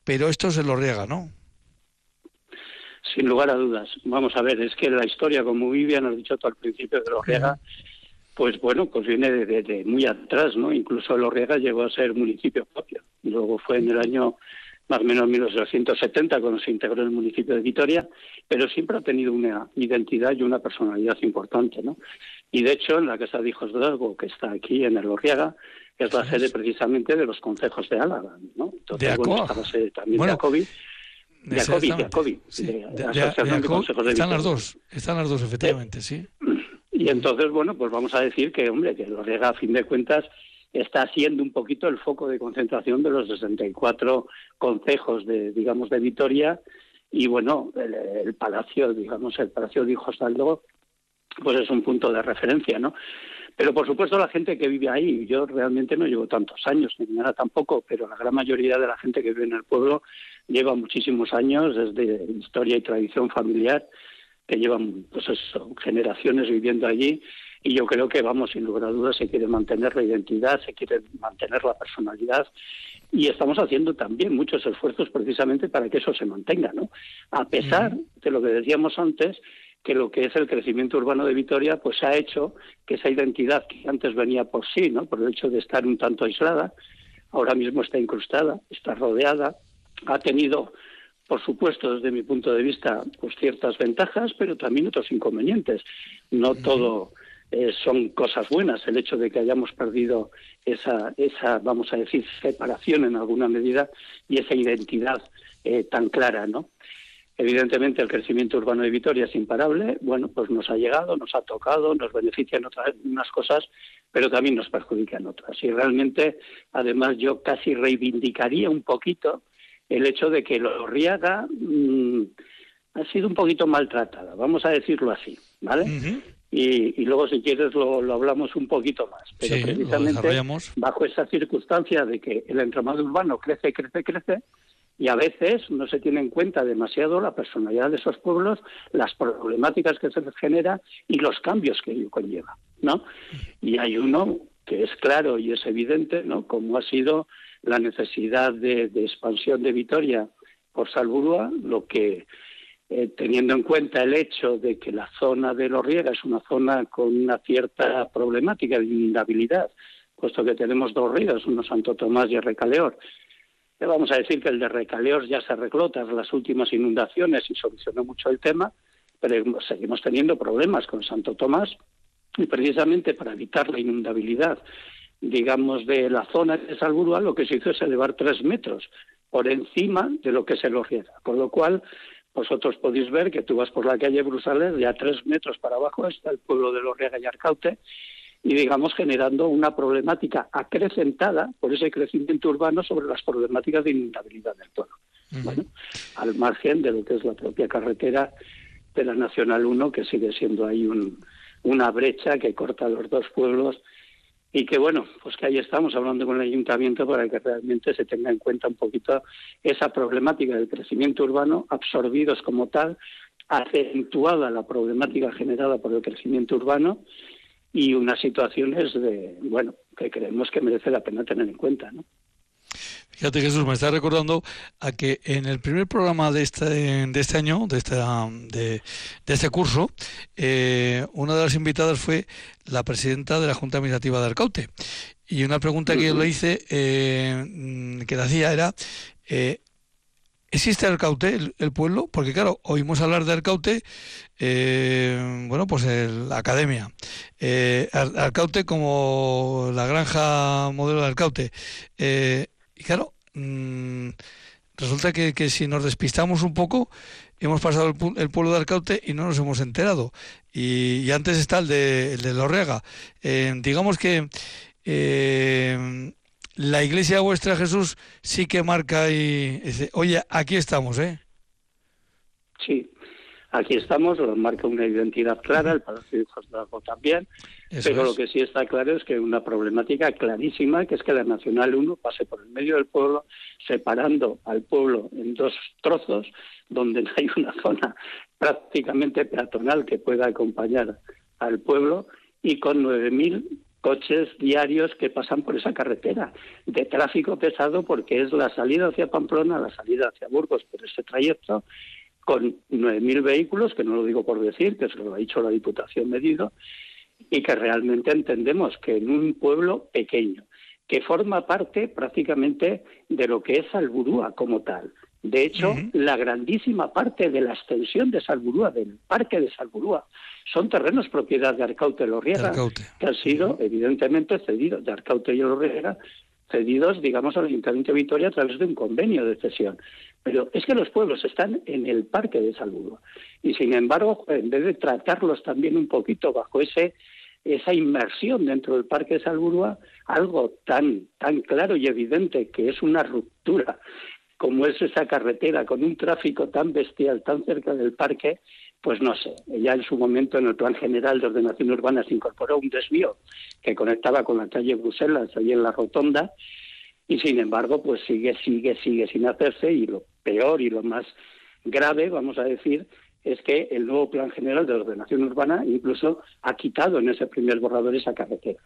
pero esto es el Orrega, ¿no? Sin lugar a dudas. Vamos a ver, es que la historia, como Vivian nos ha dicho todo al principio de Orrega, pues bueno, pues viene de, muy atrás, ¿no? Incluso Lorriega llegó a ser municipio propio. Luego fue en el año más o menos 1970 cuando se integró el municipio de Vitoria, pero siempre ha tenido una identidad y una personalidad importante, ¿no? Y de hecho, en la Casa de Hijos de que está aquí en el Lorriaga, es la sede precisamente de los concejos de Álava, ¿no? Entonces, de bueno, está la sede también de Acobi. De Acobi, de Acobi. están las dos, están las dos, efectivamente, sí. Y entonces, bueno, pues vamos a decir que, hombre, que Lorega, a fin de cuentas, está siendo un poquito el foco de concentración de los 64 concejos de, digamos, de Vitoria. Y bueno, el, palacio, digamos, el palacio de Hijos Aldo, pues es un punto de referencia, ¿no? Pero por supuesto la gente que vive ahí, yo realmente no llevo tantos años, ni nada tampoco, pero la gran mayoría de la gente que vive en el pueblo lleva muchísimos años desde historia y tradición familiar que llevan pues generaciones viviendo allí y yo creo que vamos sin lugar a dudas se quiere mantener la identidad, se quiere mantener la personalidad y estamos haciendo también muchos esfuerzos precisamente para que eso se mantenga, ¿no? A pesar de lo que decíamos antes, que lo que es el crecimiento urbano de Vitoria pues ha hecho que esa identidad que antes venía por sí, ¿no? Por el hecho de estar un tanto aislada, ahora mismo está incrustada, está rodeada, ha tenido por supuesto, desde mi punto de vista, pues ciertas ventajas, pero también otros inconvenientes. No todo eh, son cosas buenas. El hecho de que hayamos perdido esa, esa, vamos a decir, separación en alguna medida y esa identidad eh, tan clara, ¿no? Evidentemente el crecimiento urbano de Vitoria es imparable, bueno, pues nos ha llegado, nos ha tocado, nos beneficia en otras unas cosas, pero también nos perjudica en otras. Y realmente, además, yo casi reivindicaría un poquito el hecho de que Lorriaga mm, ha sido un poquito maltratada, vamos a decirlo así, ¿vale? Y, luego, si quieres, lo, hablamos un poquito más. Pero precisamente bajo esa circunstancia de que el entramado urbano crece, crece, crece, y a veces no se tiene en cuenta demasiado la personalidad de esos pueblos, las problemáticas que se les genera y los cambios que ello conlleva, ¿no? Y hay uno que es claro y es evidente, ¿no? Como ha sido la necesidad de, expansión de Vitoria por Salburúa, lo que eh, teniendo en cuenta el hecho de que la zona de Lorriega es una zona con una cierta problemática de inundabilidad, puesto que tenemos dos ríos, uno Santo Tomás y el Recaleor. vamos a decir que el de Recaleor ya se arregló tras las últimas inundaciones y solucionó mucho el tema, pero seguimos teniendo problemas con Santo Tomás y precisamente para evitar la inundabilidad digamos, de la zona de Salburua, lo que se hizo es elevar tres metros por encima de lo que se lo riega. Con lo cual, vosotros podéis ver que tú vas por la calle Bruselas y a tres metros para abajo está el pueblo de Lorriega y Arcaute, y digamos generando una problemática acrecentada por ese crecimiento urbano sobre las problemáticas de inundabilidad del pueblo. Bueno, al margen de lo que es la propia carretera de la Nacional 1, que sigue siendo ahí un, una brecha que corta los dos pueblos y que bueno, pues que ahí estamos hablando con el ayuntamiento para que realmente se tenga en cuenta un poquito esa problemática del crecimiento urbano, absorbidos como tal, acentuada la problemática generada por el crecimiento urbano y unas situaciones de, bueno, que creemos que merece la pena tener en cuenta, ¿no? Fíjate Jesús, me está recordando a que en el primer programa de este, de este año, de, esta, de, este curso, eh, una de las invitadas fue la presidenta de la Junta Administrativa de Arcaute. Y una pregunta que yo le hice, eh, que le hacía era, eh, ¿existe Arcaute, el, pueblo? Porque claro, oímos hablar de Arcaute, bueno, pues la academia. Arcaute como la granja modelo de Arcaute. Y claro, mm, resulta que, si nos despistamos un poco, hemos pasado el, pueblo de Arcaute y no nos hemos enterado. Y, antes está el de, el de Lorrega. Eh, digamos que eh, la iglesia vuestra, Jesús, sí que marca y oye, aquí estamos, ¿eh? Sí, aquí estamos, nos marca una identidad clara, el Palacio de Hijos también, pero lo que sí está claro es que hay una problemática clarísima, que es que la Nacional 1 pase por el medio del pueblo, separando al pueblo en dos trozos, donde no hay una zona prácticamente peatonal que pueda acompañar al pueblo, y con 9.000 coches diarios que pasan por esa carretera de tráfico pesado porque es la salida hacia Pamplona, la salida hacia Burgos por ese trayecto con 9.000 vehículos, que no lo digo por decir, que se lo ha dicho la Diputación Medido, y que realmente entendemos que en un pueblo pequeño, que forma parte prácticamente de lo que es Salburúa como tal. De hecho, la grandísima parte de la extensión de Salburúa, del parque de Salburúa, son terrenos propiedad de Arcaute y Lorriega, que han sido evidentemente cedidos de Arcaute y Lorriega, cedidos, digamos, al Ayuntamiento de Vitoria a través de un convenio de cesión. Pero es que los pueblos están en el parque de Salburúa. Y sin embargo, en vez de tratarlos también un poquito bajo ese esa inmersión dentro del parque de Salburúa, algo tan, tan claro y evidente que es una ruptura, como es esa carretera con un tráfico tan bestial, tan cerca del parque, pues no sé, ya en su momento en el Plan General de Ordenación Urbana se incorporó un desvío que conectaba con la calle Bruselas, allí en la rotonda, y sin embargo, pues sigue, sigue, sigue sin hacerse y lo peor y lo más grave, vamos a decir, es que el nuevo Plan General de Ordenación Urbana incluso ha quitado en ese primer borrador esa carretera.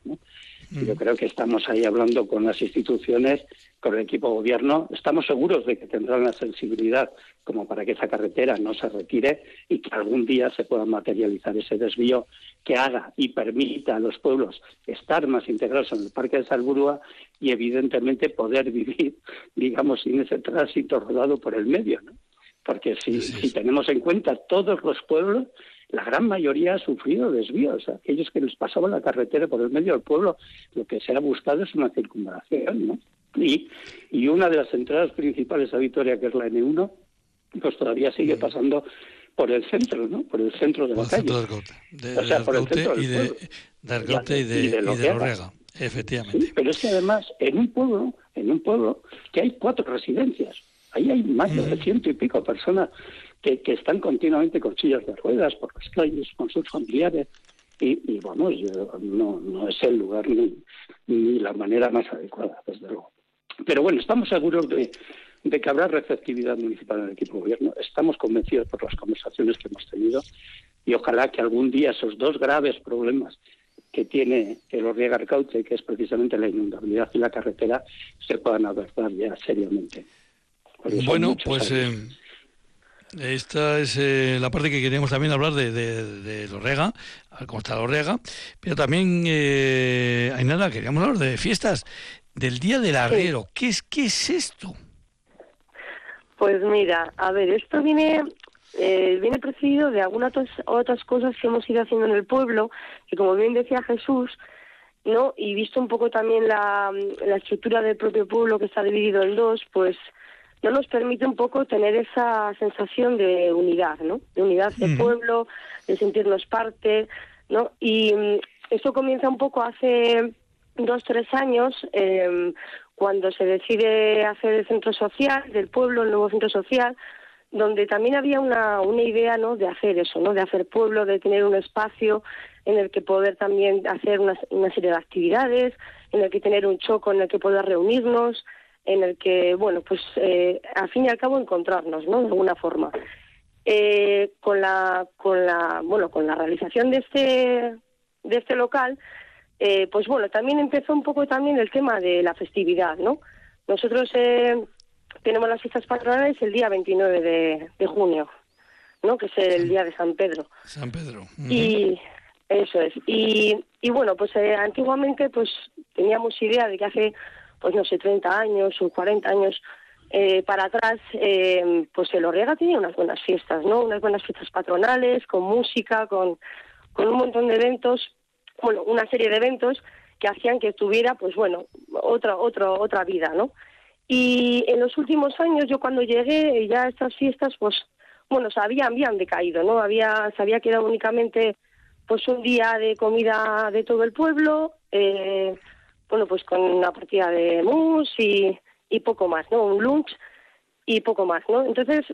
Yo creo que estamos ahí hablando con las instituciones, con el equipo de gobierno. Estamos seguros de que tendrán la sensibilidad como para que esa carretera no se retire y que algún día se pueda materializar ese desvío que haga y permita a los pueblos estar más integrados en el Parque de Salburúa y evidentemente poder vivir, digamos, sin ese tránsito rodado por el medio. ¿no? Porque si, si tenemos en cuenta todos los pueblos, la gran mayoría ha sufrido desvíos. Aquellos que les pasaban la carretera por el medio del pueblo, lo que se ha buscado es una circunvalación, ¿no? Y, y una de las entradas principales a Vitoria, que es la N1, pues todavía sigue pasando por el centro, ¿no? Por el centro de la calle. De, o sea, por el centro y de, de y de, y de, efectivamente. pero es que además, en un pueblo, en un pueblo, que hay cuatro residencias, ahí hay más de ciento y pico personas que, están continuamente con sillas de ruedas por las calles, con sus familiares. Y, y vamos, no, no es el lugar ni, ni la manera más adecuada, desde luego. Pero bueno, estamos seguros de, de que habrá receptividad municipal en el equipo de gobierno. Estamos convencidos por las conversaciones que hemos tenido y ojalá que algún día esos dos graves problemas que tiene el Orriega Arcaute, que es precisamente la inundabilidad y la carretera, se puedan abordar ya seriamente. Bueno, pues esta es eh, la parte que queríamos también hablar de, de, de Lorrega, cómo está Lorrega, pero también, eh, nada, queríamos hablar de fiestas, del Día del Arriero. ¿Qué, es, ¿Qué es esto? Pues mira, a ver, esto viene eh, viene precedido de algunas otras cosas que hemos ido haciendo en el pueblo, que como bien decía Jesús, ¿no? Y visto un poco también la, la estructura del propio pueblo que está dividido en dos, pues no nos permite un poco tener esa sensación de unidad, ¿no? De unidad del pueblo, de sentirnos parte, ¿no? Y mm, esto comienza un poco hace dos, tres años, eh, cuando se decide hacer el centro social del pueblo, el nuevo centro social, donde también había una, una idea, ¿no? De hacer eso, ¿no? De hacer pueblo, de tener un espacio en el que poder también hacer una, una serie de actividades, en el que tener un choco en el que poder reunirnos, en el que, bueno, pues eh, al fin y al cabo encontrarnos, ¿no? De alguna forma. Eh, con la, con la, bueno, con la realización de este, de este local, eh, pues bueno, también empezó un poco también el tema de la festividad, ¿no? Nosotros eh, tenemos las fiestas patronales el día 29 de, de junio, ¿no? Que es el día de San Pedro. San Pedro. Y eso es. Y, y bueno, pues eh, antiguamente pues teníamos idea de que hace pues no sé, 30 años o 40 años eh, para atrás, eh, pues el Orrega tenía unas buenas fiestas, ¿no? Unas buenas fiestas patronales, con música, con, con un montón de eventos, bueno, una serie de eventos que hacían que tuviera, pues bueno, otra, otra, otra vida, ¿no? Y en los últimos años, yo cuando llegué, ya estas fiestas, pues, bueno, se habían, habían decaído, ¿no? Había, se había quedado únicamente, pues, un día de comida de todo el pueblo, eh, bueno, pues con una partida de mus y, y poco más, ¿no? Un lunch y poco más, ¿no? Entonces,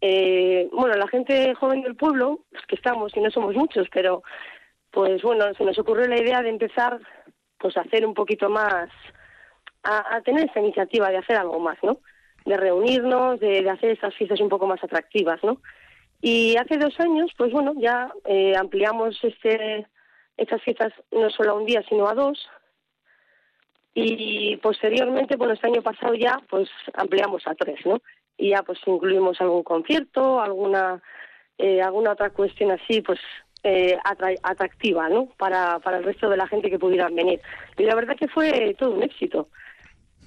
eh, bueno, la gente joven del pueblo, los que estamos, y no somos muchos, pero pues bueno, se nos ocurrió la idea de empezar pues a hacer un poquito más, a, tener esa iniciativa de hacer algo más, ¿no? De reunirnos, de, hacer esas fiestas un poco más atractivas, ¿no? Y hace dos años, pues bueno, ya eh, ampliamos este, estas fiestas no solo a un día, sino a dos. Y posteriormente, bueno, este año pasado ya, pues ampliamos a tres, ¿no? Y ya pues incluimos algún concierto, alguna, eh, alguna otra cuestión así, pues eh, atractiva, ¿no? Para, para el resto de la gente que pudieran venir. Y la verdad que fue todo un éxito.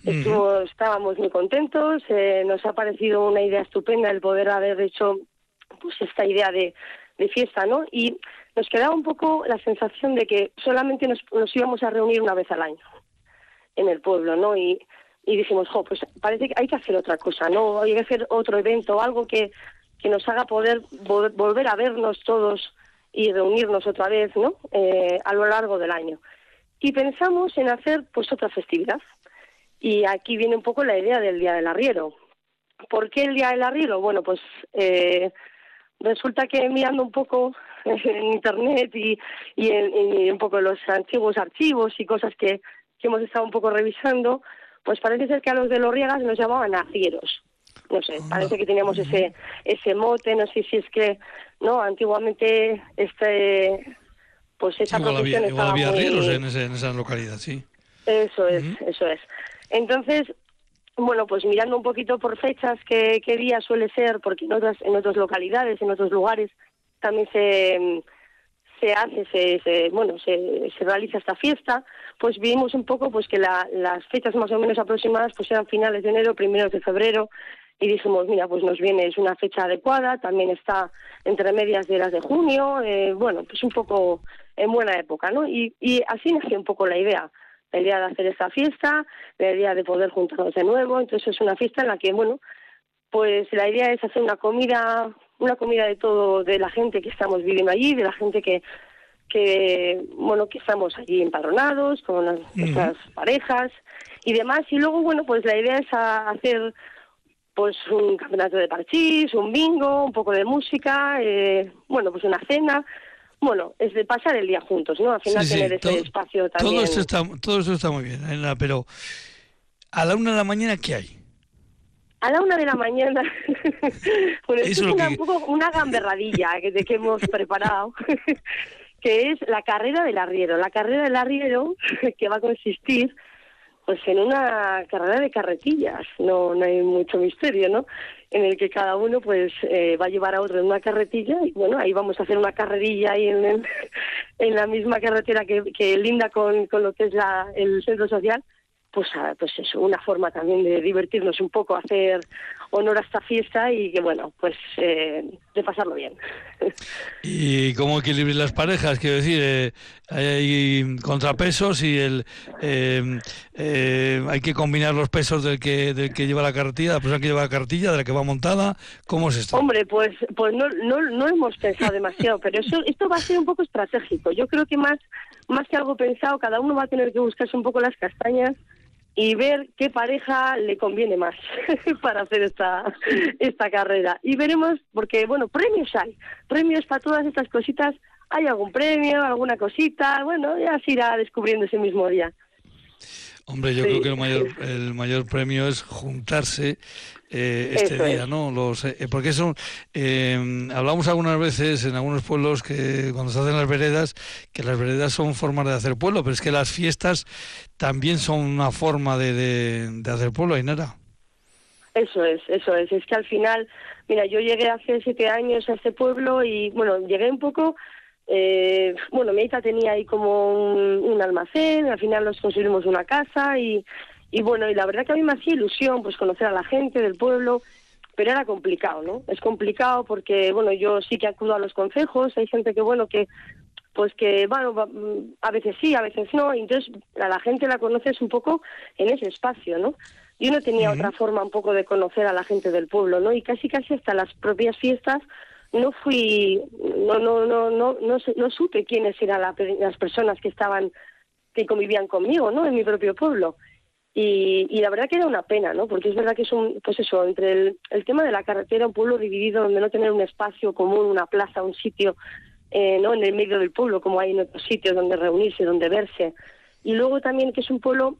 estábamos muy contentos, eh, nos ha parecido una idea estupenda el poder haber hecho pues esta idea de, de fiesta, ¿no? Y nos quedaba un poco la sensación de que solamente nos, nos íbamos a reunir una vez al año en el pueblo, ¿no? Y, y dijimos, jo, pues parece que hay que hacer otra cosa, ¿no? Hay que hacer otro evento, algo que, que nos haga poder volver a vernos todos y reunirnos otra vez, ¿no? Eh, a lo largo del año. Y pensamos en hacer, pues, otra festividad. Y aquí viene un poco la idea del Día del Arriero. ¿Por qué el Día del Arriero? Bueno, pues eh, resulta que mirando un poco en Internet y, y, en, un poco los antiguos archivos y cosas que, que hemos estado un poco revisando, pues parece ser que a los de los Riegas nos llamaban arrieros. No sé, parece que teníamos ese ese mote, no sé si es que, no, antiguamente este pues esa profesión estaba había arrieros en, ese, en, esa localidad, sí. Eso es, eso es. Entonces, bueno, pues mirando un poquito por fechas, qué, qué día suele ser, porque en otras, en otras localidades, en otros lugares, también se, se hace, se, se bueno, se, se, realiza esta fiesta, pues vimos un poco pues que la, las fechas más o menos aproximadas pues eran finales de enero, primeros de febrero, y dijimos, mira, pues nos viene, es una fecha adecuada, también está entre medias de las de junio, eh, bueno, pues un poco en buena época, ¿no? Y, y así nació un poco la idea la idea de hacer esta fiesta, la idea de poder juntarnos de nuevo. Entonces es una fiesta en la que, bueno, pues la idea es hacer una comida, una comida de todo, de la gente que estamos viviendo allí, de la gente que, que bueno, que estamos allí empadronados, con nuestras parejas y demás. Y luego, bueno, pues la idea es hacer pues un campeonato de parchís, un bingo, un poco de música, eh, bueno, pues una cena bueno, es de pasar el día juntos, ¿no? Al final tener ese espacio también. Todo esto, está, todo está muy bien, pero a la una de la mañana, ¿qué hay? A la una de la mañana, bueno, es una, un poco una gamberradilla que, hemos preparado, que es la carrera del arriero. La carrera del arriero, que va a consistir pues en una carrera de carretillas, no, no hay mucho misterio, ¿no? En el que cada uno pues eh, va a llevar a otro en una carretilla y bueno, ahí vamos a hacer una carrerilla ahí en, en la misma carretera que, que linda con, con lo que es la, el centro social pues, pues eso, una forma también de divertirnos un poco, hacer honor a esta fiesta y que bueno, pues eh, de pasarlo bien. ¿Y cómo equilibrar las parejas? Quiero decir, eh, hay contrapesos y el eh, hay que combinar los pesos del que del que lleva la carretilla, la persona que lleva la carretilla, de la que va montada. ¿Cómo es esto? Hombre, pues pues no, no, no hemos pensado demasiado, pero eso esto va a ser un poco estratégico. Yo creo que más más que algo pensado, cada uno va a tener que buscarse un poco las castañas y ver qué pareja le conviene más para hacer esta, esta carrera. Y veremos, porque, bueno, premios hay, premios para todas estas cositas. Hay algún premio, alguna cosita, bueno, ya se irá descubriendo ese mismo día. Hombre, yo creo que el mayor, el mayor premio es juntarse eh, este día, ¿no? Los, eh, porque eso, eh, hablamos algunas veces en algunos pueblos que cuando se hacen las veredas, que las veredas son formas de hacer pueblo, pero es que las fiestas también son una forma de, de, hacer pueblo, nada Eso es, eso es. Es que al final, mira, yo llegué hace siete años a este pueblo y, bueno, llegué un poco eh, bueno, mi hija tenía ahí como un, almacén, al final nos construimos una casa y, y bueno, y la verdad que a mí me hacía ilusión pues conocer a la gente del pueblo, pero era complicado, ¿no? Es complicado porque, bueno, yo sí que acudo a los consejos, hay gente que, bueno, que pues que, bueno, a veces sí, a veces no, y entonces a la gente la conoces un poco en ese espacio, ¿no? Yo no tenía otra forma un poco de conocer a la gente del pueblo, ¿no? Y casi casi hasta las propias fiestas no fui, no, no, no, no, no, no supe quiénes eran las personas que estaban que convivían conmigo, ¿no? En mi propio pueblo. Y, y, la verdad que era una pena, ¿no? Porque es verdad que es un, pues eso, entre el, el tema de la carretera, un pueblo dividido donde no tener un espacio común, una plaza, un sitio, eh, ¿no? En el medio del pueblo, como hay en otros sitios donde reunirse, donde verse. Y luego también que es un pueblo,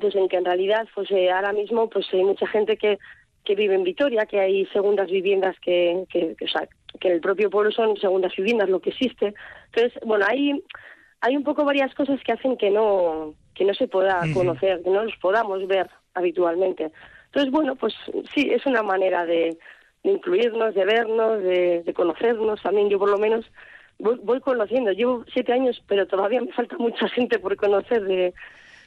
pues en que en realidad, pues eh, ahora mismo, pues hay mucha gente que, que vive en Vitoria, que hay segundas viviendas que, que, que, o sea, que en el propio pueblo son segundas viviendas, lo que existe. Entonces, bueno, hay, hay un poco varias cosas que hacen que no que no se pueda conocer, que no los podamos ver habitualmente. Entonces, bueno, pues sí, es una manera de, incluirnos, de vernos, de, conocernos. También yo por lo menos voy, conociendo. Llevo siete años, pero todavía me falta mucha gente por conocer de,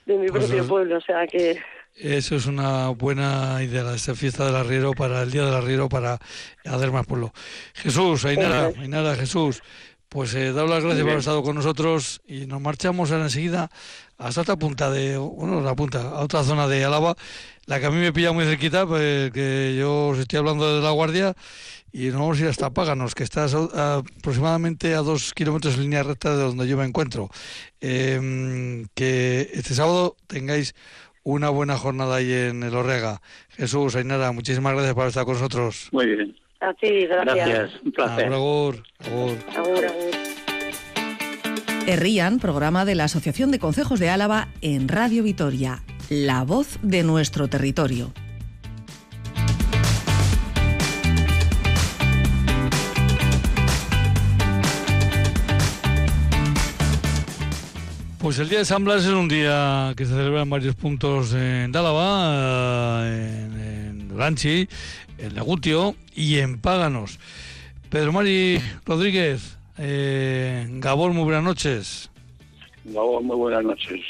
mi pues propio pueblo. O sea que... Eso es una buena idea, esta fiesta del arriero para el Día del Arriero para hacer más pueblo. Jesús, Ainara, Ainara, Jesús, pues eh, las gracias por haber estado con nosotros y nos marchamos ahora enseguida hasta otra punta de, bueno, la punta, a otra zona de Álava, la que a mí me pilla muy cerquita, pues, que yo os estoy hablando de La Guardia y nos vamos a ir hasta Páganos, que está aproximadamente a dos kilómetros en línea recta de donde yo me encuentro. Em, que este sábado tengáis una buena jornada ahí en el Orrega. Jesús, Ainara, muchísimas gracias por estar con nosotros. Muy bien. A ti, gracias. Gracias, un placer. Agur, agur. Agur, agur. Herrían, programa de la Asociación de Concejos de Álava en Radio Vitoria, la voz de nuestro territorio. Pues el día de San Blas es un día que se celebra en varios puntos en Álava, en, en Ranchi, en Legutio y en Páganos. Pedro Mari Rodríguez, eh, Gabón, muy buenas noches. Gabón, muy buenas noches.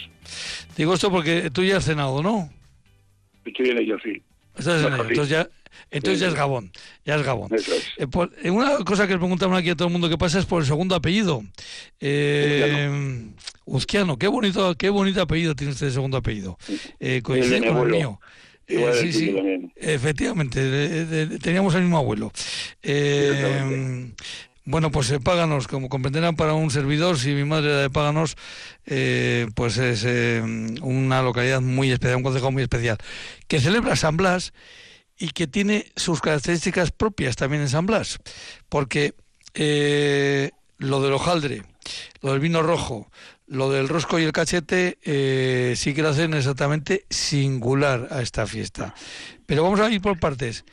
Digo esto porque tú ya has cenado, ¿no? Estoy en ello, sí. entonces ya, entonces ya es Gabón, ya es Gabón. Eh, eh, una cosa que le preguntamos aquí a todo el mundo que pasa es por el segundo apellido. Eh, Uzquiano, qué bonito, qué bonito apellido tiene este segundo apellido. Eh, coincide con el mío. Eh, sí, sí, efectivamente, teníamos el mismo abuelo. Eh, bueno, pues eh, Páganos, como comprenderán para un servidor, si mi madre era de Páganos, pues es una localidad muy especial, un consejo muy especial, que celebra San Blas y que tiene sus características propias también en San Blas, porque lo del hojaldre, lo del vino rojo, lo del rosco y el cachete eh, sí que lo hacen exactamente singular a esta fiesta. Pero vamos a ir por partes.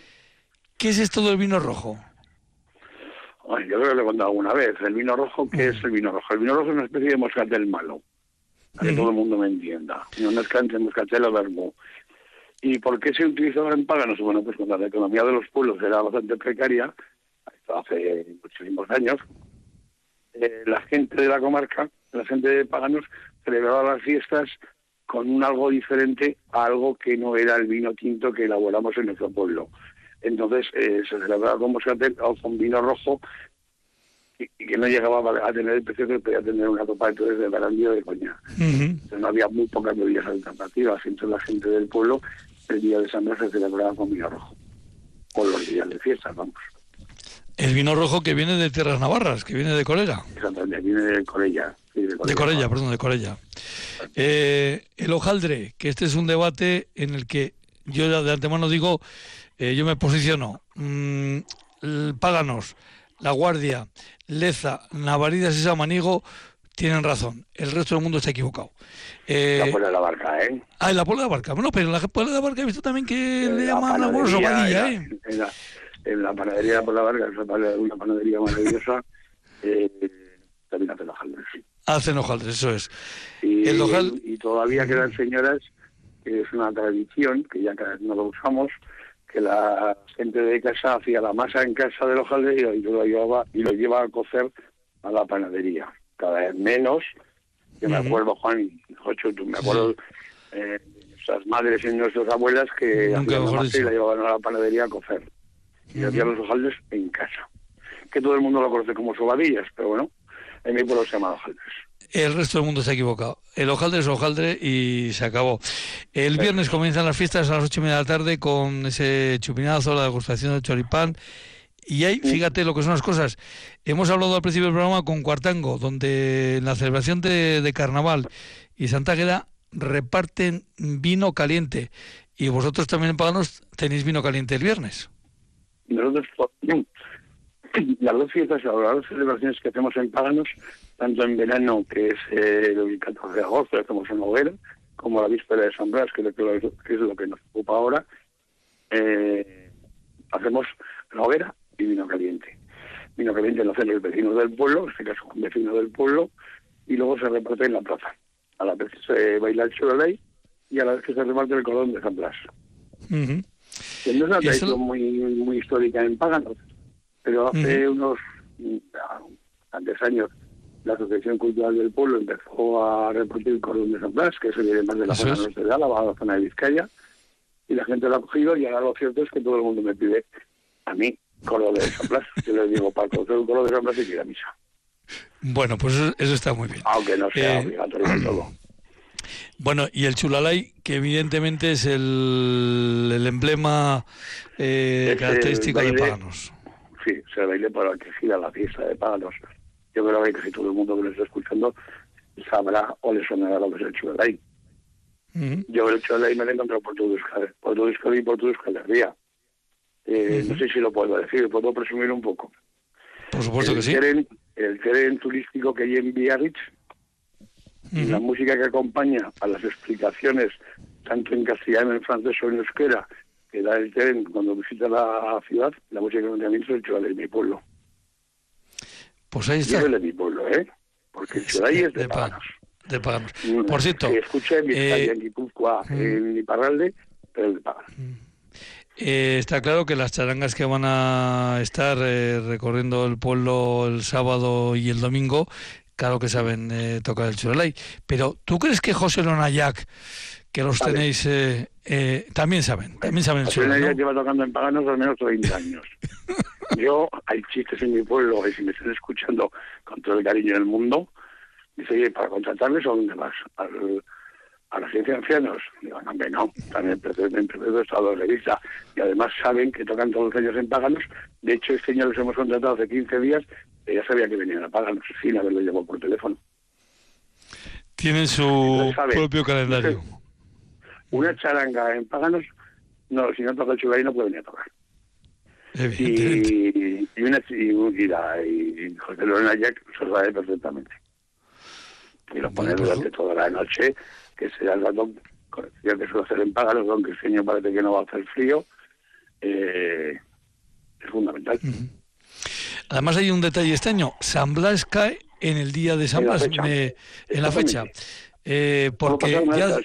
¿Qué es esto del vino rojo? yo creo que lo he contado alguna vez. El vino rojo, ¿qué es el vino rojo? El vino rojo es una especie de moscatel malo, para que todo el mundo me entienda. No es moscatel o verbo. ¿Y por qué se utilizaba en Páganos? Bueno, pues cuando la economía de los pueblos era bastante precaria, hace muchísimos años, eh, la gente de la comarca la gente de Paganos celebraba las fiestas con un algo diferente a algo que no era el vino tinto que elaboramos en nuestro pueblo. Entonces eh, se celebraba con moscatel o con vino rojo y, que no llegaba a tener el precio que podía tener una copa entonces de barandillo de coña. entonces, no había muy pocas bebidas alternativas. Entonces la gente del pueblo el día de San Blas se celebraba con vino rojo. Con los días de fiesta, vamos. El vino rojo que viene de Tierras Navarras, que viene de Corella. Exactamente, viene de Corella. de, Corella perdón, de Corella. Eh, el hojaldre, que este es un debate en el que yo de antemano digo, eh, yo me posiciono. Mm, Páganos, La Guardia, Leza, Navaridas y Samanigo tienen razón. El resto del mundo está equivocado. Eh, la Puebla de la Barca, ¿eh? Ah, la Puebla de la Barca. Bueno, pero la Puebla de la Barca he visto también que le llaman a bueno, ¿eh? en la panadería por la Vargas, una panadería maravillosa, eh, también hacen hojaldres. Hacen hojaldres, eso es. Y, y todavía quedan señoras, que es una tradición, que ya cada vez no lo usamos, que la gente de casa hacía la masa en casa del hojaldre y lo llevaba, y lo lleva a cocer a la panadería. Cada vez menos. Yo me acuerdo, Juan, Jocho, tú me acuerdo... Eh, nuestras madres y nuestras abuelas que hacían la masa y la llevaban a la panadería a cocer y hacía los hojaldres en casa. Que todo el mundo lo conoce como sobadillas, pero bueno, en mi pueblo se llama hojaldres. El resto del mundo se ha equivocado. El hojaldre es hojaldre y se acabó. El viernes comienzan las fiestas a las ocho y media de la tarde con ese chupinazo, la degustación del choripán. Y ahí, fíjate lo que son las cosas. Hemos hablado al principio del programa con Cuartango, donde en la celebración de, de carnaval y Santa Águeda reparten vino caliente. Y vosotros también en Paganos tenéis vino caliente el viernes. Nosotros, las dos fiestas, las dos celebraciones que hacemos en Paganos, tanto en verano, que es el 14 de agosto, hacemos en hoguera, como la víspera de San Blas, que es lo que nos ocupa ahora, eh, hacemos la hoguera y vino caliente. Vino caliente lo hacen los vecinos del pueblo, en este caso un vecino del pueblo, y luego se reparte en la plaza. A la vez se baila el ley y a la vez que se reparte el cordón de San Blas. no es una tradición muy, muy histórica en Paganos, pero hace unos antes años la Asociación Cultural del Pueblo empezó a repartir el cordón de San Blas, que es el más de la zona norte de Álava, la zona de Vizcaya, y la gente lo ha cogido y ahora lo cierto es que todo el mundo me pide a mí cordón de San Blas. Yo les digo, para conocer un cordón de San Blas y ir a misa. Bueno, pues eso, está muy bien. Aunque no sea eh, obligatorio todo. Bueno, y el chulalay, que evidentemente es el, el emblema eh, característico de Páganos. Sí, se baile para que siga la fiesta de Páganos. Yo creo que casi todo el mundo que lo está escuchando sabrá o le sonará lo que es el chulalay. Yo el chulalay me lo he encontrado por todo Euskadi, por todo Euskadi y por todo Euskal eh, No sé si lo puedo decir, puedo presumir un poco. Por supuesto que sí. el tren turístico que hay en Biarritz, la música que acompaña a las explicaciones, tanto en castellano, en francés o en euskera, que da el tren cuando visita la ciudad, la música que acompaña es el de mi pueblo. Pues ahí está. es de mi pueblo, ¿eh? Porque el chulalay es de, de paganos. De paganos. Por cierto... escuché en eh, en Guipúzcoa, en Iparralde, pero es de paganos. Eh, está claro que las charangas que van a estar eh, recorriendo el pueblo el sábado y el domingo, claro que saben eh, tocar el churalay. Pero ¿tú crees que José Lonayac, que los tenéis, también saben? También saben el José Lonayac lleva tocando en Paganos al menos 30 años. Yo, hay chistes en mi pueblo, y si me están escuchando con todo el cariño del mundo, dice, oye, para contratarles, ¿a dónde vas? Al, a la ciencia de ancianos. Digo, no, no, también en de estado de revista. Y además saben que tocan todos los años en Páganos. De hecho, este año los hemos contratado hace 15 días y ya sabía que venían a Páganos sin haberlo llamado por teléfono. Tienen su propio calendario. Una charanga en Páganos, no, si no toca el chugalí no puede venir a tocar. Y, y, una, y, y, la, y José Lorena Jack se sabe perfectamente. Y lo pone pues durante toda la noche que será el rato ya que suele hacer en Págalos, aunque el señor parece que no va a hacer frío, eh, es fundamental. Además hay un detalle este año, San Blas cae en el día de San Blas, en la fecha, eh, porque ya,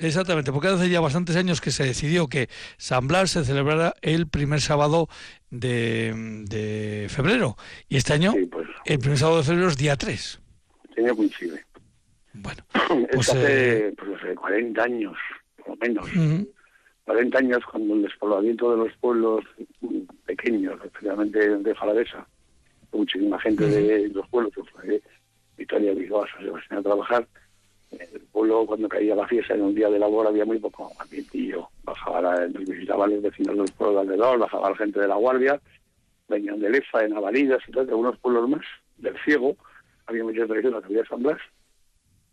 Exactamente, porque hace ya bastantes años que se decidió que San Blas se celebrara el primer sábado de, febrero. Y este año, pues. el primer sábado de febrero es día 3. Este año coincide. Bueno, pues, hace, eh, pues, 40 años, por lo menos. 40 años cuando el despoblamiento de los pueblos pequeños, especialmente de Jalavesa, muchísima gente de los pueblos, que fue Victoria Bilbao, se a trabajar. El pueblo, cuando caía la fiesta en un día de labor, había muy poco ambientillo. Bajaba la, visitaban los vecinos de los pueblos de alrededor, bajaba la gente de la guardia, venían de Lefa, de Navalidas y tal, de algunos pueblos más, del Ciego. Había muchas tradiciones, había San Blas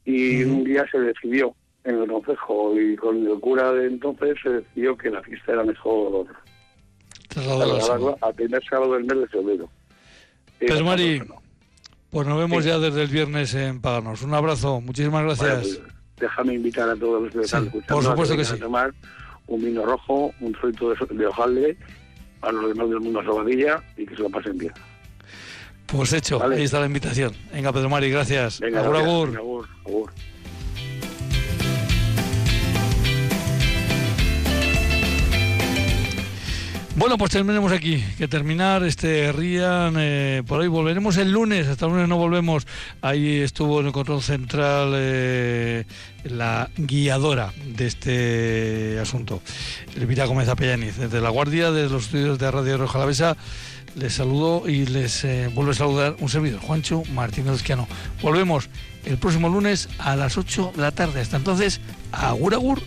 y un día se decidió en el consejo y con el cura de entonces se decidió que la fiesta era mejor a primer sábado del mes de febrero. Pedro Mari, pues nos vemos ya desde el viernes en Paganos. Un abrazo, muchísimas gracias. Pues, déjame invitar a todos los que están escuchando por supuesto que, sí. a tomar un vino rojo, un fruto de, de hojaldre, a los demás del mundo a Sobadilla y que se lo pasen bien. Pues hecho, ahí está la invitación. Venga, Pedro Mari, gracias. Venga, agur, agur. agur, agur. Bueno, pues terminemos aquí. Que terminar este Rian. Eh, por hoy volveremos el lunes. Hasta el lunes no volvemos. Ahí estuvo en el control central eh, la guiadora de este asunto, Elvira Gómez Apellaniz. Desde la Guardia, de los estudios de Radio Roja Lavesa les saludo y les eh, vuelvo a saludar un servidor, Juancho Martínez Esquiano. Volvemos el próximo lunes a las 8 de la tarde. Hasta entonces, agur agur.